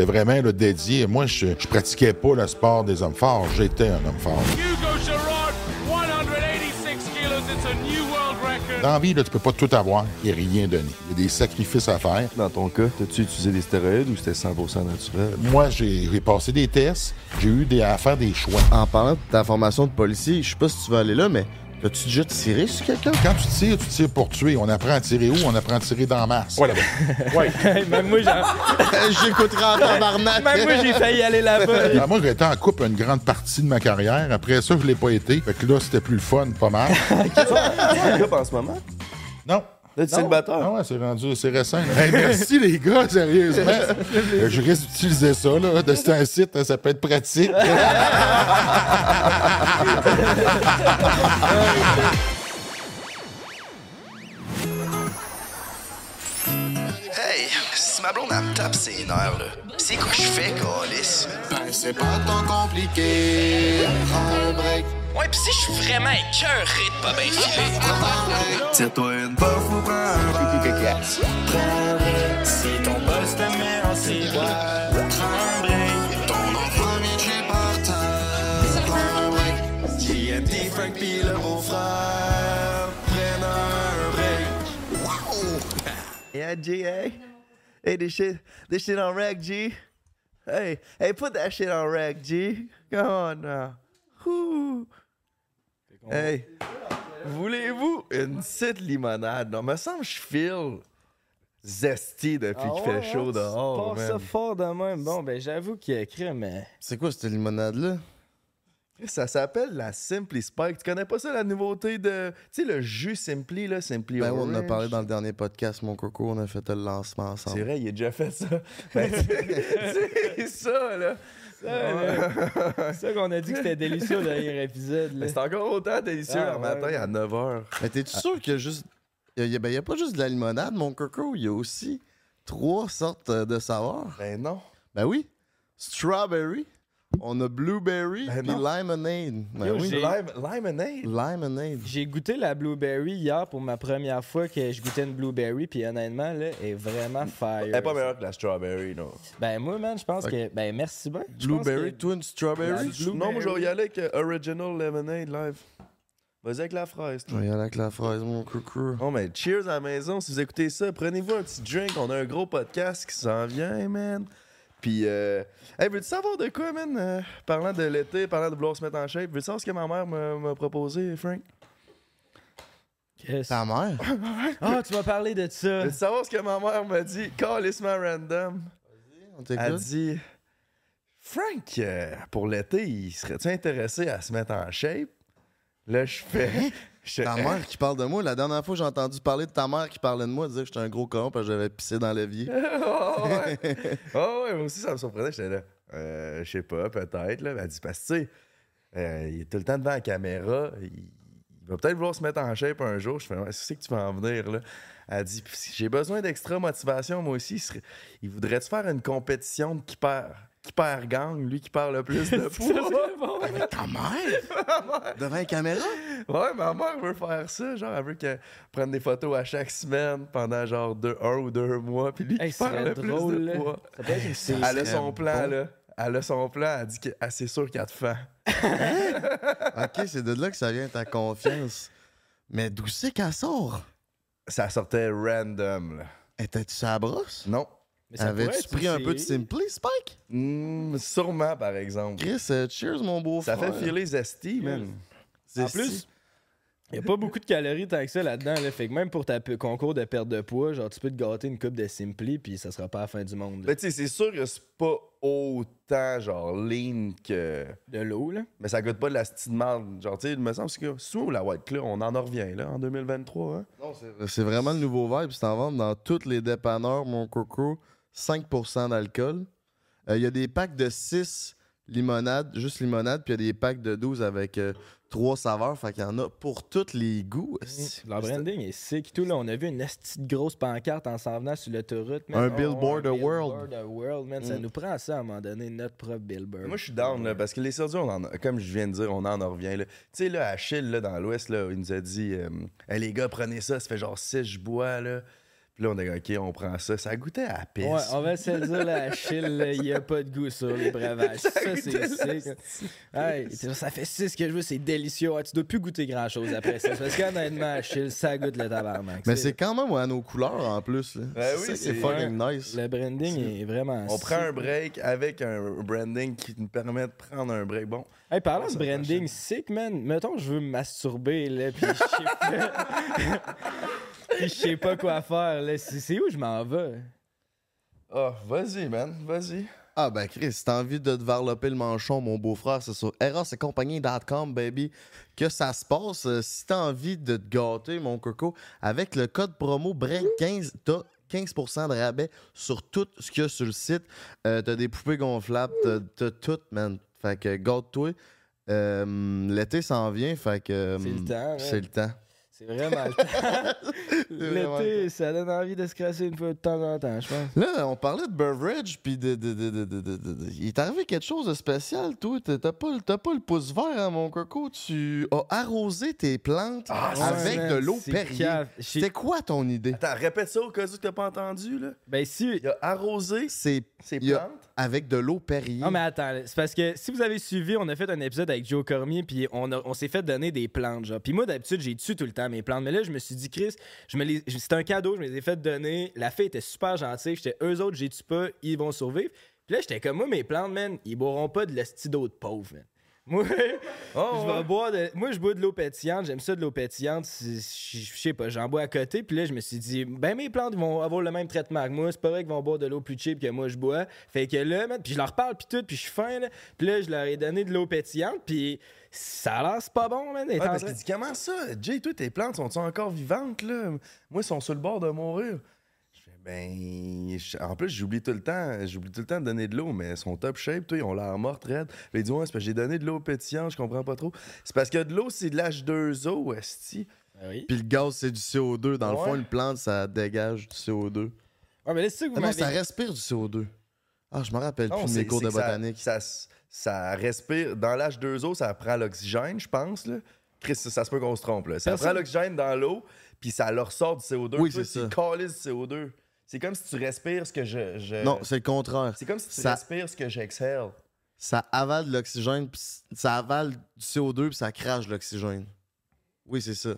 J'étais vraiment là, dédié. Moi, je, je pratiquais pas le sport des hommes forts. J'étais un homme fort. Hugo Girard, 186 kilos. It's a new world record. Dans la vie, là, tu peux pas tout avoir et rien donner. Il y a des sacrifices à faire. Dans ton cas, t'as-tu utilisé des stéroïdes ou c'était 100% naturel? Moi, j'ai j'ai passé des tests. J'ai eu des, à faire des choix. En parlant de ta formation de policier, je sais pas si tu vas aller là, mais as-tu déjà tiré sur quelqu'un? Quand tu tires, tu tires pour tuer. On apprend à tirer où? On apprend à tirer dans la masse. Ouais, là-bas. Ouais. même moi, j'ai... J'écouterai en tabarnak. Même moi, j'ai failli aller là-bas. Ah, moi, j'ai été en couple une grande partie de ma carrière. Après ça, je l'ai pas été. Fait que là, c'était plus le fun, pas mal. Tu es en couple en ce moment? Non. Es célibataire? Ah ouais, c'est rendu, c'est récent. Hey, merci les gars, sérieusement. Euh, je risque d'utiliser ça, là. de- C'est un site, hein, ça peut être pratique. Hey, si ma blonde elle me tape ses nerfs, là, c'est quoi je fais, Calis? Ben, c'est pas tant compliqué. Prends un break. Ouais, pis si je suis vraiment écœuré de pas bien filer. Tire-toi une puff ou prends un verre. Prends un break. Si ton boss te met en ciboire, prends un break. Ton enfant vient de chez par terre. Prends un break. JMD, Frank pis le beau-frère prennent un break. Wow! Yeah, G, hey. Hey, this shit, this shit on rec, G. Hey, hey, put that shit on rec, G. Come on now. Hey, voulez-vous une petite limonade? Non, me semble que je feel zesty depuis Ah qu'il fait ouais, chaud hein, dehors, pars ça fort de même. Bon, ben j'avoue qu'il a écrit, mais... C'est quoi cette limonade-là? Ça s'appelle la Simply Spike. Tu connais pas ça, la nouveauté de. Tu sais, le jus Simply, là, Simply Ben, on en a Orange? parlé dans le dernier podcast, mon coco. On a fait le lancement C'est ensemble. vrai, il a déjà fait ça. Ben, c'est c'est ça, là. C'est ça qu'on a dit que c'était délicieux au dernier épisode. Mais Là. c'est encore autant délicieux Ah, le ouais. matin à 9h. Mais t'es-tu sûr qu'il y a juste. Il y a, ben, y a pas juste de la limonade, mon coco. Il y a aussi trois sortes euh, de saveurs? Ben non. Ben oui. Strawberry. On a blueberry Ben puis non. lemonade. Ben Yo, oui. Lime. Lemonade? J'ai goûté la blueberry hier pour ma première fois que je goûtais une blueberry, puis honnêtement, là, elle est vraiment fire. Elle est pas meilleure que la strawberry, non. Ben moi, man, je pense que... Ben merci bien. Blueberry, que- une strawberry? Blueberry. Non, moi, je vais y aller avec euh, Original Lemonade live. Vas-y avec la fraise. toi. Je vais y aller avec la fraise, mon coco. Oh, mais cheers à la maison. Si vous écoutez ça, prenez-vous un petit drink. On a un gros podcast qui s'en vient, man. Puis, euh, hey, veux-tu savoir de quoi, man? Euh, parlant de l'été, parlant de vouloir se mettre en shape, veux-tu savoir ce que ma mère m'a proposé, Frank? Qu'est-ce- Ta mère? Ah, tu m'as parlé de ça. Veux-tu savoir ce que ma mère m'a dit? Calissement random. On Elle t'écoute? dit Frank, euh, pour l'été, il serait-tu intéressé à se mettre en shape? Là, je fais. je- Ta mère qui parle de moi. La dernière fois, j'ai entendu parler de ta mère qui parlait de moi, disait que j'étais un gros con parce que j'avais pissé dans l'évier. oh, ouais. Oh, ouais, moi aussi, ça me surprenait. J'étais là. Euh, je sais pas, peut-être. Là. Elle dit Parce que, tu sais, euh, il est tout le temps devant la caméra. Il, il va peut-être vouloir se mettre en shape un jour. Je fais Ouais, C'est que tu vas en venir, là. Elle dit J'ai besoin d'extra motivation, moi aussi. Il, serait- il voudrait-tu faire une compétition de qui perd Qui perd gagne, lui qui perd le plus de poids. Avec ta mère? Devant la caméra? Ouais, ma mère veut faire ça. Genre, elle veut qu'elle prenne des photos à chaque semaine pendant genre deux, un ou deux mois. Puis lui, Hey, qui perd le plus drôle, de là. poids. Elle a son plan, bon. là. Elle a son plan. Elle dit que ah, c'est sûr qu'elle te fait. Ok, c'est de là que ça vient ta confiance. Mais d'où c'est qu'elle sort? Ça sortait random, là. Étais-tu sa brosse? Non. Mais ça pourrait Avais-tu pris un peu de. Simply, Spike? Hmm, sûrement, par exemple. Chris, euh, cheers, mon beau Ça frère. fait filer Zesty, man. C'est En plus, il n'y a pas beaucoup de calories tant que ça là-dedans. Là. Fait que même pour ta concours de perte de poids, genre tu peux te gâter une coupe de Simply puis ça sera pas la fin du monde. là. Mais tu sais, c'est sûr que c'est pas autant, genre, lean que. De l'eau, là. Mais ça goûte pas de la style marde. Genre, tu sais, il me semble que sous la White Claw, on en en revient, là, en 2023, hein? Non, c'est- c'est vraiment le nouveau vibe. C'est en vente dans tous les dépanneurs, mon coco. 5% d'alcool. Euh, Il y a des packs de 6 limonades, juste limonade, puis il y a des packs de 12 avec 3 saveurs. Fait qu'il y en a pour tous les goûts. esti. Leur branding est sick. Tout, là, on a vu une petite grosse pancarte en s'en venant sur l'autoroute. Un Oh, billboard billboard world. a world, man. Ça Mm. nous prend ça à un moment donné, notre propre billboard. Moi, je suis down, là, parce que les sourdures, on en a- comme je viens de dire, on en en revient. là. Tu sais, là, Achille, là, dans l'Ouest, là, il nous a dit euh, Hey, les gars, prenez ça, ça fait genre 6 je bois, là. Puis là, on a dit, OK, on prend ça. Ça goûtait à la pisse. Ouais, on va se le dire, la Achille, il n'y a pas de goût sur les breuvages. Ça, c'est sick. Hey, ça fait 6 que je veux, c'est délicieux. Ouais, tu dois plus goûter grand-chose après ça. Parce qu'honnêtement, Achille, ça goûte le tabarnak. Mais c'est quand même à nos couleurs en plus. là. Ben oui, Ça, c'est- c'est fucking nice. Le branding est vraiment On prend un break avec un branding qui nous permet de prendre un break. Bon, Hey, parlant de branding sick, man, mettons que je veux me masturber, là, puis je sais pas... puis je sais pas quoi faire, là. C'est où je m'en vais? ah, vas-y, man, vas-y. Ah ben Chris, si t'as envie de te varloper le manchon, mon beau-frère, c'est sur erossetcompagnie.com, baby, que ça se passe. Euh, si t'as envie de te gâter, mon coco, avec le code promo BREAK15, t'as 15% de rabais sur tout ce qu'il y a sur le site. Euh, t'as des poupées gonflables, t'as, t'as tout, man. Fait que gâte-toi. Euh, l'été s'en vient, fait que... C'est le temps, C'est ouais. le temps. C'est vraiment le temps. L'été, ça donne envie de se crasser une fois de temps en temps, je pense. Là, on parlait de beverage, puis de, de, de, de, de- de- de- de- Il est arrivé quelque chose de spécial, toi. T'as t'as pas, pas le pouce vert, hein, mon coco. Tu as arrosé tes plantes avec Ouais, de l'eau c'est Perrier. C'était quoi ton idée? Attends, répète ça au cas où t'as pas entendu, là. Ben, si. Il a arrosé C'est ses a- plantes? Avec de l'eau Perrier. Non, mais attends, c'est parce que si vous avez suivi, on a fait un épisode avec Joe Cormier, puis on, s'est fait donner des plantes, genre. Puis moi, d'habitude, j'ai tué tout le temps mes plantes. Mais là, je me suis dit, Chris, c'était un cadeau, je me les ai fait donner. La fille était super gentille. J'étais, eux autres, j'ai tué pas, ils vont survivre. Puis là, j'étais comme, moi, mes plantes, man, ils boiront pas de l'esti d'eau de pauvre, man. Moi, Oh, je vais ouais. boire de... Moi, je bois de l'eau pétillante. J'aime ça de l'eau pétillante. Je sais pas, j'en bois à côté. Puis là, je me suis dit, ben mes plantes vont avoir le même traitement que moi. C'est pas vrai qu'ils vont boire de l'eau plus cheap que moi, je bois. Fait que là, man, puis je leur parle, puis tout, puis je suis fin, là. Puis là, je leur ai donné de l'eau pétillante, puis ça a l'air, c'est pas bon, man. Ouais, parce train- qu'il dit comment ça? Jay, toi, tes plantes sont-elles encore vivantes, là? Moi, ils sont sur le bord de mourir. Ben. En plus, j'oublie tout le temps. J'oublie tout le temps de donner de l'eau, mais elles sont top shape, toi, ils ont l'air mortes raides. Puis il dit, ouais, c'est parce que j'ai donné de l'eau pétillante, je comprends pas trop. C'est parce que de l'eau, c'est de l'H2O, esti. Oui. Puis le gaz, c'est du CO2. Dans le fond, une plante, ça dégage du CO2. Ouais, mais que vous Ah non, ça respire du CO2. Ah, je me rappelle Non, plus de mes cours de ça- botanique. Ça, ça, respire. Dans l'H2O, ça prend l'oxygène, je pense, là. Chris, ça, ça se peut qu'on se trompe, là. Ça Personne- prend l'oxygène dans l'eau, puis ça leur sort du CO2. Oui, c'est ça. calisses du CO2. C'est comme si tu respires ce que je. je- Non, c'est le contraire. C'est comme si tu Ça- respires ce que j'exhale. ça avale de l'oxygène, ça avale du CO2, puis ça crache de l'oxygène. Oui, c'est ça.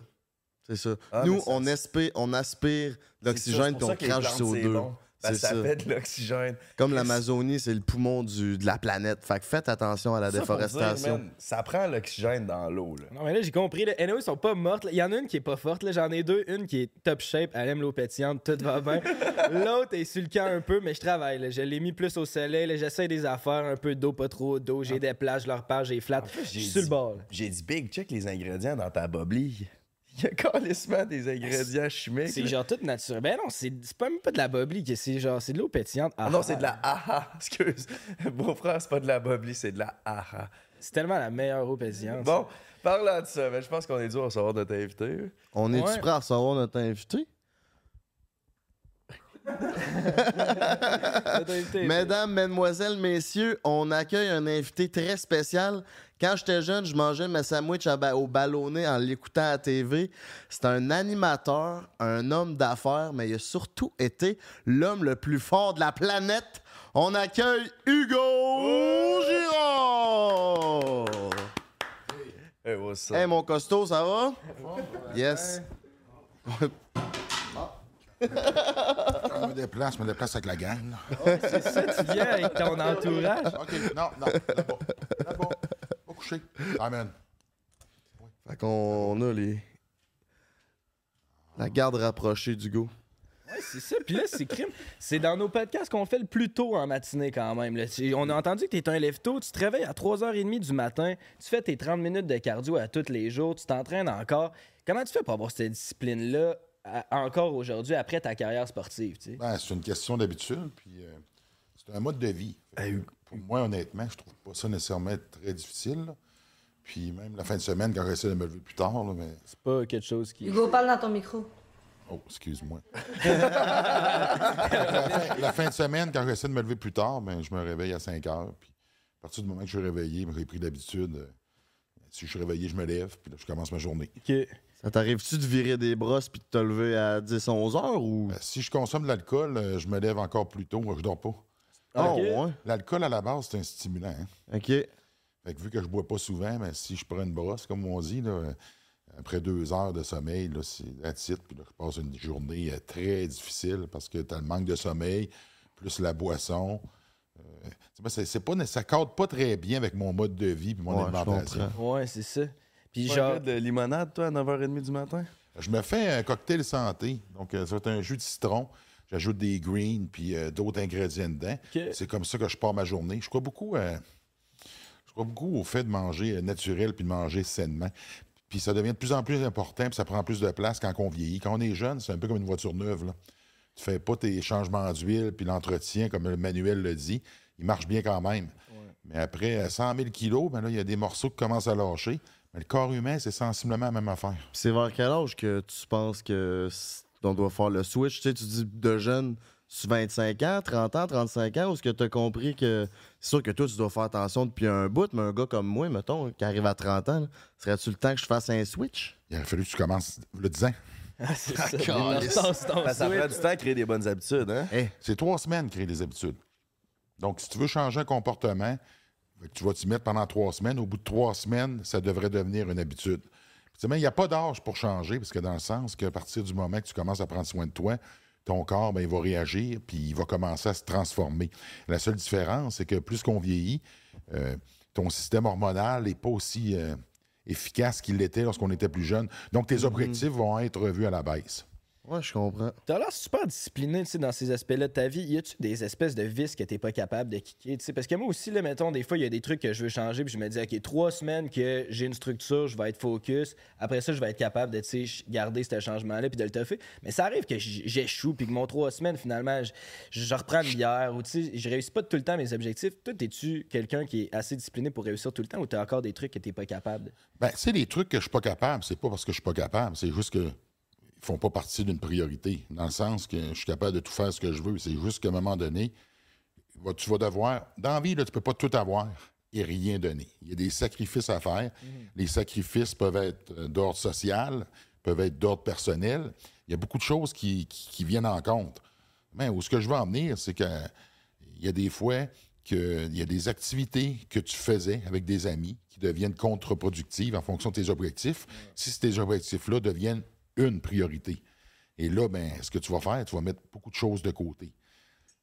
C'est ça. Ah, Nous, ça- on, aspire, on aspire l'oxygène, puis on crache du plantes, c'est CO2. bon. Parce ça ça. fait de l'oxygène. Comme l'Amazonie, c'est le poumon du, de la planète. Fait que faites attention à la Ça, faut dire, déforestation. man, Ça prend l'oxygène dans l'eau, là. Non, mais là, j'ai compris. Là. Anyway, ils sont pas mortes. Il y en a une qui est pas forte. là. J'en ai deux. Une qui est top shape. Elle aime l'eau pétillante. Tout va bien. L'autre est sur le camp un peu, mais je travaille. là. Je l'ai mis plus au soleil. là. J'essaie des affaires. Un peu d'eau, pas trop d'eau. J'ai des plages, je leur parle, j'ai flat. En fait, Je j'ai suis sur le bord. J'ai dit, Big, check les ingrédients dans ta boblie. Il y a carrément des ingrédients chimiques. C'est genre tout naturel. Ben non, c'est c'est pas même pas de la boblie. que C'est genre, c'est de l'eau pétillante. Ah non, c'est de la aha. Excuse. Beau-frère, c'est pas de la boblie, c'est de la aha. C'est tellement la meilleure eau pétillante. Bon, parlant de ça, mais je pense qu'on est dû à recevoir notre invité. On est-tu Ouais. prêt à recevoir notre invité? Mesdames, mesdemoiselles, messieurs, on accueille un invité très spécial. Quand j'étais jeune, je mangeais ma sandwich à ba- au ballonné en l'écoutant à la TV. C'est un animateur, un homme d'affaires, mais il a surtout été l'homme le plus fort de la planète. On accueille Hugo Girard! Hey, what's up? Hey, mon costaud, ça va? Yes. Je me déplace, je me déplace avec la gang. là. C'est ça, tu viens avec ton entourage. OK, non, non, là-bas. Là-bas. Pas couché. Amen. Fait qu'on a les... La garde rapprochée d'Hugo. Ouais, c'est ça. Puis là, c'est crime. C'est dans nos podcasts qu'on fait le plus tôt en matinée quand même. là. On a entendu que tu es un lève-tôt. Tu te réveilles à 3h30 du matin. Tu fais tes 30 minutes de cardio à tous les jours. Tu t'entraînes encore. Comment tu fais pour avoir cette discipline-là encore aujourd'hui après ta carrière sportive? tu sais? Ben, c'est une question d'habitude, puis euh, c'est un mode de vie. Pour moi, honnêtement, je trouve pas ça nécessairement très difficile. là. Puis même la fin de semaine, quand j'essaie de me lever plus tard, là, mais... C'est pas quelque chose qui. Hugo, parle dans ton micro. Oh, excuse-moi. la, fin, la fin de semaine, quand j'essaie de me lever plus tard, ben, je me réveille à 5 heures. Puis à partir du moment que je suis réveillé, ben, j'ai pris l'habitude. euh, si je suis réveillé, je me lève, puis là, je commence ma journée. Ok. Ça t'arrive-tu de virer des brosses puis de te lever à 10-11 heures ou? Euh, si je consomme de l'alcool, euh, je me lève encore plus tôt, je dors pas. Ah, ouais? L'alcool, à la base, c'est un stimulant. hein. Ok. Fait que vu que je bois pas souvent, ben, si je prends une brosse, comme on dit, là, euh, après deux heures de sommeil, là, c'est la titre, puis là, je passe une journée euh, très difficile parce que tu as le manque de sommeil, plus la boisson. Euh, c'est pas- ça cadre pas très bien avec mon mode de vie et mon Ouais, alimentation. Ouais, c'est ça. Puis genre. de limonade, toi, à 9h30 du matin? Je me fais un cocktail santé. Donc, euh, ça va être un jus de citron. J'ajoute des greens puis euh, d'autres ingrédients dedans. C'est comme ça que je pars ma journée. Je crois beaucoup, euh, je crois beaucoup au fait de manger euh, naturel puis de manger sainement. Puis ça devient de plus en plus important puis ça prend plus de place quand on vieillit. Quand on est jeune, c'est un peu comme une voiture neuve. Là. Tu fais pas tes changements d'huile puis l'entretien comme le manuel le dit. Il marche bien quand même. Mais après euh, 100 000 kilos, ben là, il y a des morceaux qui commencent à lâcher. Mais le corps humain, c'est sensiblement la même affaire. C'est vers quel âge que tu penses que on doit faire le switch? Tu sais, tu dis de jeune, sur 25 ans, 30 ans, 35 ans, ou est-ce que tu as compris que c'est sûr que toi, tu dois faire attention depuis un bout, mais un gars comme moi, mettons, qui arrive à 30 ans, serait-tu le temps que je fasse un switch? Il aurait fallu que tu commences le 10 ans. Ah, c'est ça. Ben, ça prend du temps à créer des bonnes habitudes, hein? C'est trois semaines créer des habitudes. Donc, si tu veux changer un comportement, tu vas t'y mettre pendant trois semaines. Au bout de trois semaines, ça devrait devenir une habitude. Il n'y a pas d'âge pour changer, parce que dans le sens qu'à partir du moment que tu commences à prendre soin de toi, ton corps, ben, il va réagir, puis il va commencer à se transformer. La seule différence, c'est que plus qu'on vieillit, euh, ton système hormonal n'est pas aussi euh, efficace qu'il l'était lorsqu'on était plus jeune. Donc, tes objectifs vont être revus à la baisse. Ouais, je comprends. T'as l'air super discipliné tu sais, dans ces aspects-là de ta vie. Y a-tu des espèces de vices que t'es pas capable de kicker? tu sais? Parce que moi aussi, là, mettons, des fois, il y a des trucs que je veux changer, puis je me dis, OK, trois semaines que j'ai une structure, je vais être focus. Après ça, je vais être capable de tu sais, garder ce changement-là, puis de le toffer. Mais ça arrive que j'échoue, puis que mon trois semaines, finalement, je, je reprends une bière, ou tu sais, je réussis pas tout le temps mes objectifs. Toi, es-tu quelqu'un qui est assez discipliné pour réussir tout le temps, ou t'as encore des trucs que t'es pas capable? de- Ben, c'est les trucs que je suis pas capable. C'est pas parce que je suis pas capable. C'est juste que font pas partie d'une priorité. Dans le sens que je suis capable de tout faire ce que je veux. C'est juste qu'à un moment donné, va- tu vas devoir. Dans la vie, là, tu peux pas tout avoir et rien donner. Il y a des sacrifices à faire. Les sacrifices peuvent être euh, d'ordre social, peuvent être d'ordre personnel. Il y a beaucoup de choses qui, qui- qui viennent en compte. Mais où ce que je veux en venir, c'est que il y a des fois qu'il y a des activités que tu faisais avec des amis qui deviennent contre-productives en fonction de tes objectifs, si ces objectifs-là deviennent une priorité. Et là, ben, ce que tu vas faire, tu vas mettre beaucoup de choses de côté.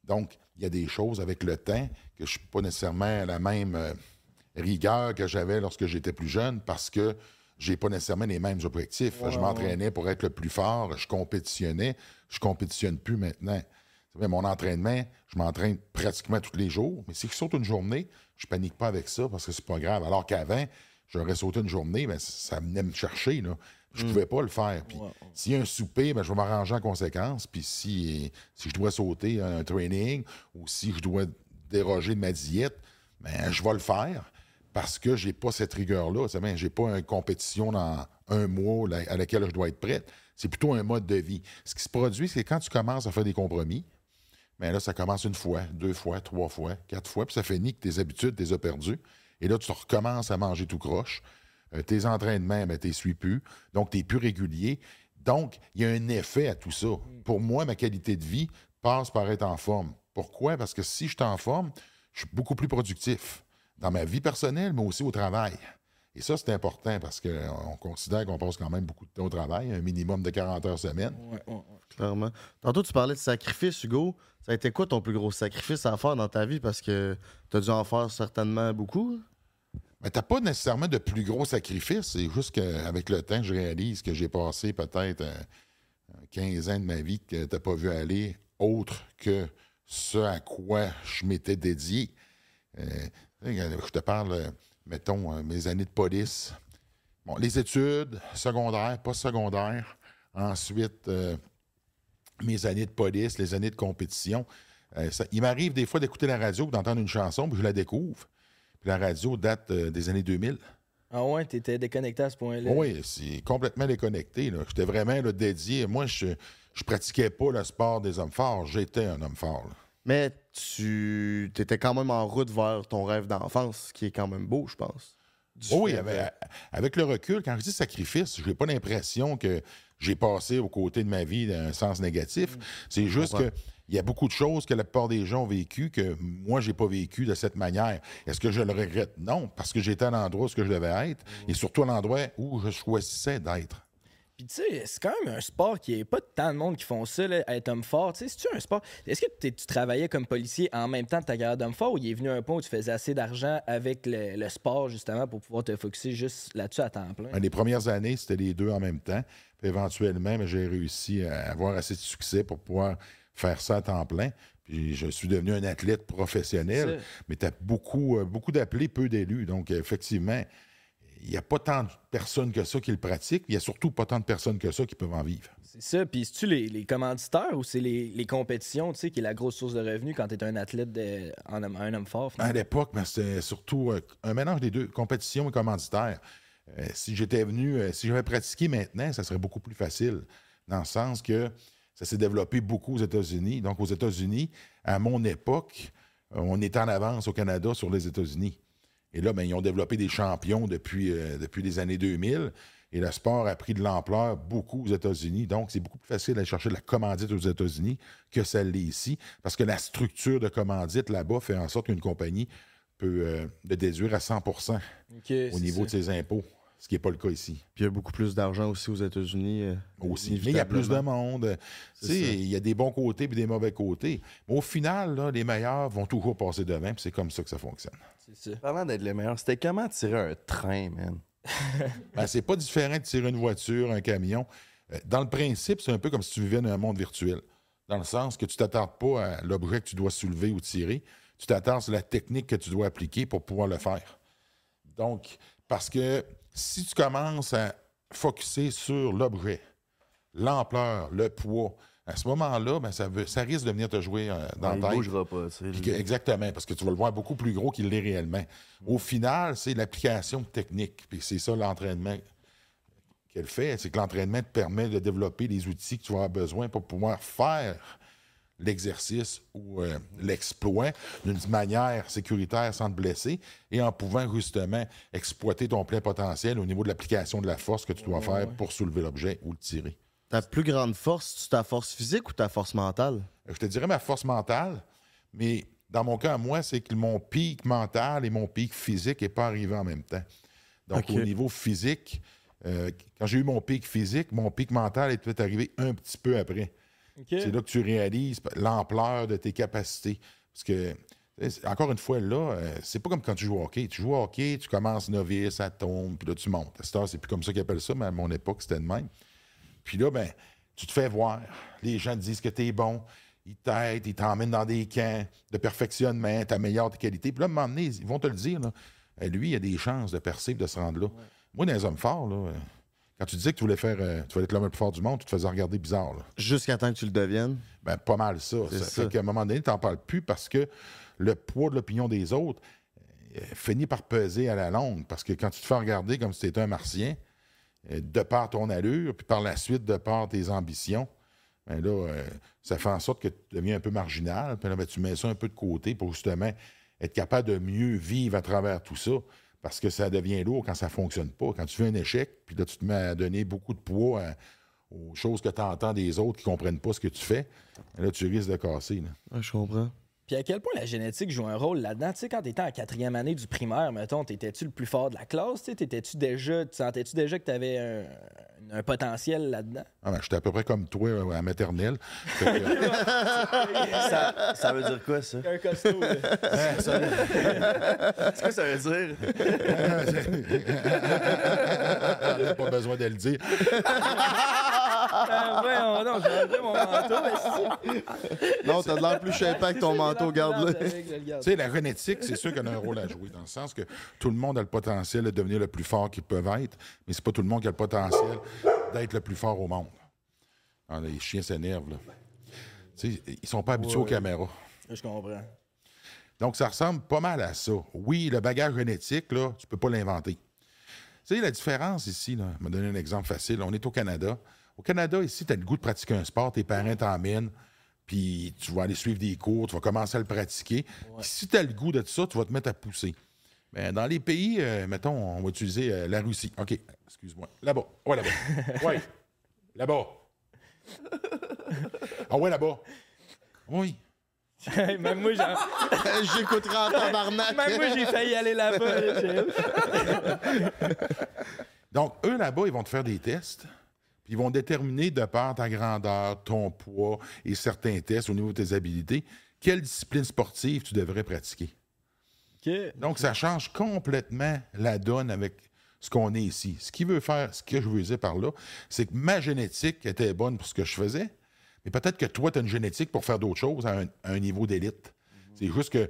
Donc, il y a des choses avec le temps que je ne suis pas nécessairement à la même euh, rigueur que j'avais lorsque j'étais plus jeune parce que j'ai pas nécessairement les mêmes objectifs. je m'entraînais pour être le plus fort, je compétitionnais, je compétitionne plus maintenant. Mon entraînement, je m'entraîne pratiquement tous les jours, mais si je saute une journée, je panique pas avec ça parce que c'est pas grave. Alors qu'avant, j'aurais sauté une journée, mais ça venait me chercher. Là. Je pouvais pas le faire. Puis s'il y a un souper, ben, je vais m'arranger en conséquence. Puis si, si je dois sauter un training ou si je dois déroger de ma diète, ben, je vais le faire parce que j'ai pas cette rigueur-là. Je n'ai pas une compétition dans un mois à laquelle je dois être prête. C'est plutôt un mode de vie. Ce qui se produit, c'est quand tu commences à faire des compromis, mais là, ça commence une fois, deux fois, trois fois, quatre fois, puis ça finit que tes habitudes, tu les as perdues. Et là, tu recommences à manger tout croche. Euh, tes entraînements, ben, tu les suis plus. Donc, tu n'es plus régulier. Donc, il y a un effet à tout ça. Pour moi, ma qualité de vie passe par être en forme. Pourquoi? Parce que si je suis en forme, je suis beaucoup plus productif dans ma vie personnelle, mais aussi au travail. Et ça, c'est important parce qu'on considère qu'on passe quand même beaucoup de temps au travail, un minimum de 40 heures semaine. Clairement. Tantôt, tu parlais de sacrifice, Hugo. Ça a été quoi ton plus gros sacrifice à faire dans ta vie? Parce que tu as dû en faire certainement beaucoup. Mais t'as pas nécessairement de plus gros sacrifices. C'est juste qu'avec le temps, je réalise que j'ai passé peut-être euh, 15 ans de ma vie que t'as pas vu aller autre que ce à quoi je m'étais dédié. Euh, je te parle, euh, mettons, euh, mes années de police. Bon, les études secondaires, pas secondaires. Ensuite, euh, mes années de police, les années de compétition. Euh, il m'arrive des fois d'écouter la radio, d'entendre une chanson, puis je la découvre. Puis la radio date euh, des années 2000. Ah ouais, t'étais déconnecté à ce point-là. Oui, c'est complètement déconnecté. J'étais vraiment là, dédié. Moi, je je pratiquais pas le sport des hommes forts. J'étais un homme fort. là. Mais tu étais quand même en route vers ton rêve d'enfance, qui est quand même beau, je pense. Oui, avec, avec le recul, quand je dis sacrifice, je n'ai pas l'impression que j'ai passé aux côtés de ma vie dans un sens négatif. C'est juste comprends. Qu'il y a beaucoup de choses que la plupart des gens ont vécues que moi, j'ai pas vécu de cette manière. Est-ce que je le regrette? Non, parce que j'étais à l'endroit où je devais être et surtout à l'endroit où je choisissais d'être. Puis tu sais, c'est quand même un sport qui est pas tant de monde qui font ça, là, être homme fort. Tu sais, c'est-tu un sport? Est-ce que tu travaillais comme policier en même temps de ta carrière d'homme fort ou il est venu un point où tu faisais assez d'argent avec le, le sport justement pour pouvoir te focuser juste là-dessus à temps plein? Les premières années, c'était les deux en même temps. Puis éventuellement, j'ai réussi à avoir assez de succès pour pouvoir faire ça à temps plein. Puis je suis devenu un athlète professionnel, mais tu as beaucoup, euh, beaucoup d'appelés, peu d'élus. Donc, effectivement, il n'y a pas tant de personnes que ça qui le pratiquent. Il n'y a surtout pas tant de personnes que ça qui peuvent en vivre. C'est ça. Puis c'est-tu les, les commanditaires ou c'est les, les compétitions, tu sais, qui est la grosse source de revenus quand t'es un athlète, de, en un homme fort? À l'époque, ben, c'était surtout euh, un mélange des deux, compétition et commanditaire. Euh, si j'étais venu, euh, si j'avais pratiqué maintenant, ça serait beaucoup plus facile, dans le sens que ça s'est développé beaucoup aux États-Unis. Donc, aux États-Unis, à mon époque, euh, on était en avance au Canada sur les États-Unis. Et là, ben, ils ont développé des champions depuis, euh, depuis les années 2000. Et le sport a pris de l'ampleur beaucoup aux États-Unis. Donc, c'est beaucoup plus facile d'aller chercher de la commandite aux États-Unis que celle l'est ici. Parce que la structure de commandite là-bas fait en sorte qu'une compagnie peut euh, le déduire à 100 Ok, au niveau de ses impôts, ce qui n'est pas le cas ici. Puis il y a beaucoup plus d'argent aussi aux États-Unis. euh, Aussi. Mais il y a plus de monde. Il y a des bons côtés et des mauvais côtés. Mais au final, là, les meilleurs vont toujours passer devant. puis C'est comme ça que ça fonctionne. C'est ça. Parlant d'être le meilleur, c'était comment tirer un train, man? Ben, c'est pas différent de tirer une voiture, un camion. Euh, Dans le principe, c'est un peu comme si tu vivais dans un monde virtuel. Dans le sens que tu t'attardes pas à l'objet que tu dois soulever ou tirer. Tu t'attardes sur la technique que tu dois appliquer pour pouvoir le faire. Donc, parce que si tu commences à focuser sur l'objet, l'ampleur, le poids, à ce moment-là, ben, ça, veut- ça risque de venir te jouer euh, dans il la tête. bougera pas, que- exactement, parce que tu vas le voir beaucoup plus gros qu'il l'est réellement. Au final, c'est l'application technique. Puis c'est ça l'entraînement qu'elle fait. C'est que l'entraînement te permet de développer les outils que tu vas avoir besoin pour pouvoir faire l'exercice ou euh, l'exploit d'une manière sécuritaire sans te blesser et en pouvant justement exploiter ton plein potentiel au niveau de l'application de la force que tu dois faire pour soulever l'objet ou le tirer. Ta plus grande force, c'est ta force physique ou ta force mentale? Je te dirais ma force mentale, mais dans mon cas, moi, c'est que mon pic mental et mon pic physique n'est pas arrivé en même temps. Donc, au niveau physique, euh, quand j'ai eu mon pic physique, mon pic mental est peut-être arrivé un petit peu après. C'est là que tu réalises l'ampleur de tes capacités. Parce que, tu encore une fois, là, euh, c'est pas comme quand tu joues au hockey. Tu joues au hockey, tu commences novice, ça tombe, puis là, tu montes. C'est plus comme ça qu'ils appellent ça, mais à mon époque, c'était de même. Puis là, ben, tu te fais voir. Les gens te disent que tu es bon. Ils t'aident, ils t'emmènent dans des camps de perfectionnement, t'améliores tes qualités. Puis là, à un moment donné, ils vont te le dire. Là, Eh, lui, il a des chances de percer de se rendre là. Moi, dans les hommes forts, là, euh, quand tu disais que tu voulais faire, euh, tu voulais être l'homme le plus fort du monde, tu te faisais regarder bizarre. Là. Jusqu'à temps que tu le deviennes. Ben, pas mal ça. C'est Ça, ça. fait qu'à un moment donné, tu n'en parles plus parce que le poids de l'opinion des autres euh, finit par peser à la longue. Parce que quand tu te fais regarder comme si tu étais un martien, euh, de par ton allure, puis par la suite, de par tes ambitions, ben là, euh, ça fait en sorte que tu deviens un peu marginal. Puis là, ben, tu mets ça un peu de côté pour justement être capable de mieux vivre à travers tout ça. Parce que ça devient lourd quand ça ne fonctionne pas. Quand tu fais un échec, puis là, tu te mets à donner beaucoup de poids à- aux choses que tu entends des autres qui ne comprennent pas ce que tu fais, là, tu risques de casser. je comprends. Puis à quel point la génétique joue un rôle là-dedans? Tu sais, quand t'étais en quatrième année du primaire, mettons, t'étais-tu le plus fort de la classe? T'étais-tu déjà, tu sentais-tu déjà que t'avais un, un potentiel là-dedans? Ah ben, J'étais à peu près comme toi euh, à la maternelle. Que, ça, ça veut dire quoi, ça? Un costaud. C'est quoi ça veut dire? pas besoin de le dire. Ah, donc, j'ai enlevé mon manteau. Non, t'as de l'air plus shapé avec ton manteau, garde-le. Tu sais, la génétique, c'est sûr qu'elle a un rôle à jouer, dans le sens que tout le monde a le potentiel de devenir le plus fort qu'ils peuvent être, mais c'est pas tout le monde qui a le potentiel d'être le plus fort au monde. Ah, les chiens s'énervent, là. Tu sais, ils sont pas habitués aux caméras. Je comprends. Donc, ça ressemble pas mal à ça. Oui, le bagage génétique, là, tu peux pas l'inventer. Tu sais, la différence ici, là, je vais donner un exemple facile. On est au Canada. Au Canada, ici, tu as le goût de pratiquer un sport, tes parents t'emmènent, puis tu vas aller suivre des cours, tu vas commencer à le pratiquer. Si tu as le goût de ça, tu vas te mettre à pousser. Ben, dans les pays, euh, mettons, on va utiliser euh, la Russie. OK, excuse-moi. Là-bas. Ouais, là-bas. Ouais. Là-bas. Ah ouais, là-bas. Oui. même moi, J'écouterai en tabarnak. même moi, j'ai failli aller là-bas. là, Donc, eux, là-bas, ils vont te faire des tests. Puis ils vont déterminer, de par ta grandeur, ton poids et certains tests au niveau de tes habilités, quelle discipline sportive tu devrais pratiquer. Donc, ça change complètement la donne avec ce qu'on est ici. Ce qui veut faire, ce que je veux dire par là, c'est que ma génétique était bonne pour ce que je faisais, mais peut-être que toi, tu as une génétique pour faire d'autres choses à un, à un niveau d'élite. C'est juste que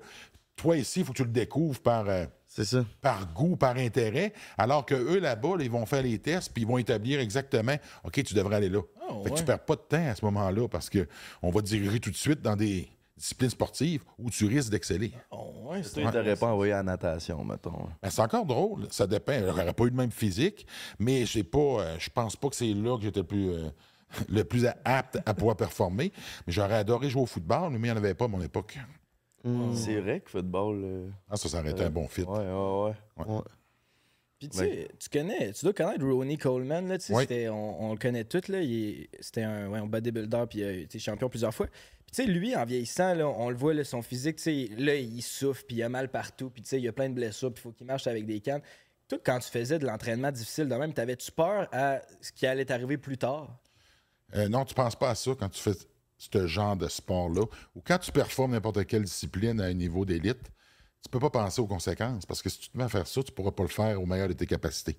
toi, ici, il faut que tu le découvres par, euh, C'est ça. par goût, par intérêt, alors que eux là-bas, là, ils vont faire les tests, puis ils vont établir exactement, OK, tu devrais aller là. Oh, fait que tu perds pas de temps à ce moment-là, parce que on va te diriger tout de suite dans des disciplines sportives où tu risques d'exceller. Oh, ouais, Tu t'aurais pas envoyé à la natation, mettons. Ben, c'est encore drôle. Ça dépend. J'aurais pas eu le même physique, mais j'ai pas, euh, je pense pas que c'est là que j'étais le plus, euh, le plus apte à pouvoir performer. Mais j'aurais adoré jouer au football, mais il n'y en avait pas à mon époque. C'est vrai que football. euh, Ah, ça, ça aurait été un bon fit. Ouais, ouais, ouais. Puis tu sais, tu connais, tu dois connaître Ronnie Coleman, là, on, on le connaît tous, là, c'était un, ouais, un bodybuilder, puis euh, il a été champion plusieurs fois. Puis tu sais, lui, en vieillissant, là, on le voit, là, son physique, tu sais, là, il souffre, puis il a mal partout, puis tu sais, il a plein de blessures, puis il faut qu'il marche avec des cannes. Toi, quand tu faisais de l'entraînement difficile de même, t'avais-tu peur à ce qui allait t'arriver plus tard? Euh, non, tu penses pas à ça quand tu fais ce genre de sport-là. Ou quand tu performes n'importe quelle discipline à un niveau d'élite, tu peux pas penser aux conséquences. Parce que si tu te mets à faire ça, tu pourras pas le faire au meilleur de tes capacités.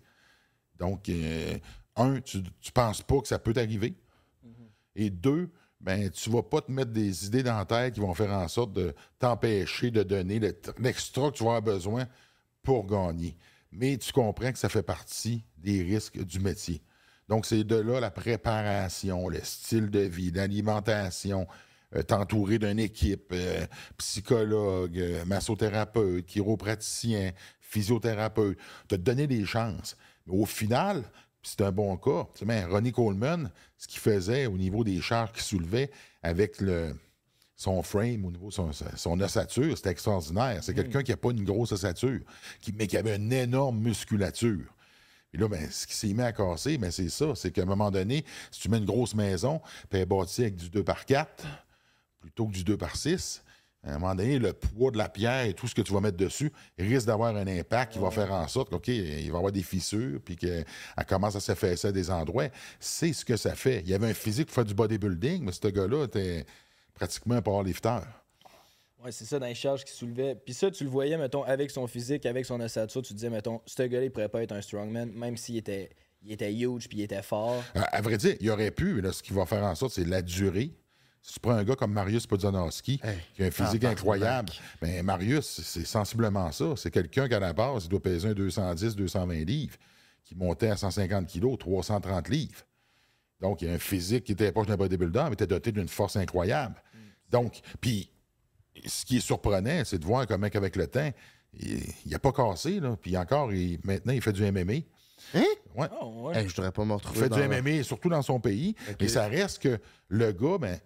Donc, euh, un, tu, tu penses pas que ça peut t'arriver. Et deux, ben, tu vas pas te mettre des idées dans la tête qui vont faire en sorte de t'empêcher de donner le- l'extra que tu vas avoir besoin pour gagner. Mais tu comprends que ça fait partie des risques du métier. Donc, c'est de là la préparation, le style de vie, l'alimentation, euh, t'entourer d'une équipe, euh, psychologue, euh, massothérapeute, chiropraticien, physiothérapeute, te donner des chances. Mais au final, c'est un bon cas, tu sais, ben, Ronnie Coleman, ce qu'il faisait au niveau des charges qu'il soulevait avec le, son frame, au niveau de son, son ossature, c'était extraordinaire. C'est quelqu'un qui n'a pas une grosse ossature, qui- mais qui avait une énorme musculature. Puis là, ben, ce qui s'est mis à casser, ben, c'est ça. C'est qu'à un moment donné, si tu mets une grosse maison, puis elle est bâtie avec du 2 par 4 plutôt que du 2 par 6, à un moment donné, le poids de la pierre et tout ce que tu vas mettre dessus risque d'avoir un impact qui va faire en sorte qu'il va y avoir des fissures, puis qu'elle commence à s'affaisser à des endroits. C'est ce que ça fait. Il y avait un physique pour faire du bodybuilding, mais ce gars-là était pratiquement un powerlifter. Ouais, c'est ça, dans les charges qu'il soulevait. Puis ça, tu le voyais, mettons, avec son physique, avec son ossature, tu te disais, mettons, ce gars-là, il pourrait pas être un strongman, même s'il était, il était huge puis il était fort. À, à vrai dire, il aurait pu, mais là, ce qui va faire en sorte, c'est la durée. Si tu prends un gars comme Marius Podzanowski, qui a un physique incroyable, mais Marius, c'est sensiblement ça. C'est quelqu'un qui, à la base, il doit peser un 210, 220 livres, qui montait à 150 kilos, 330 livres. Donc, il a un physique qui était proche d'un bodybuilder, mais était doté d'une force incroyable. Donc, puis, ce qui est surprenant, c'est de voir comment, avec le temps, il n'a pas cassé, là. Puis encore, il- maintenant, il fait du MMA. Hein? Ouais. Oh, ouais. Hey, je voudrais pas me Il retrouver fait dans du MMA, surtout dans son pays. Mais ça reste que le gars, ben,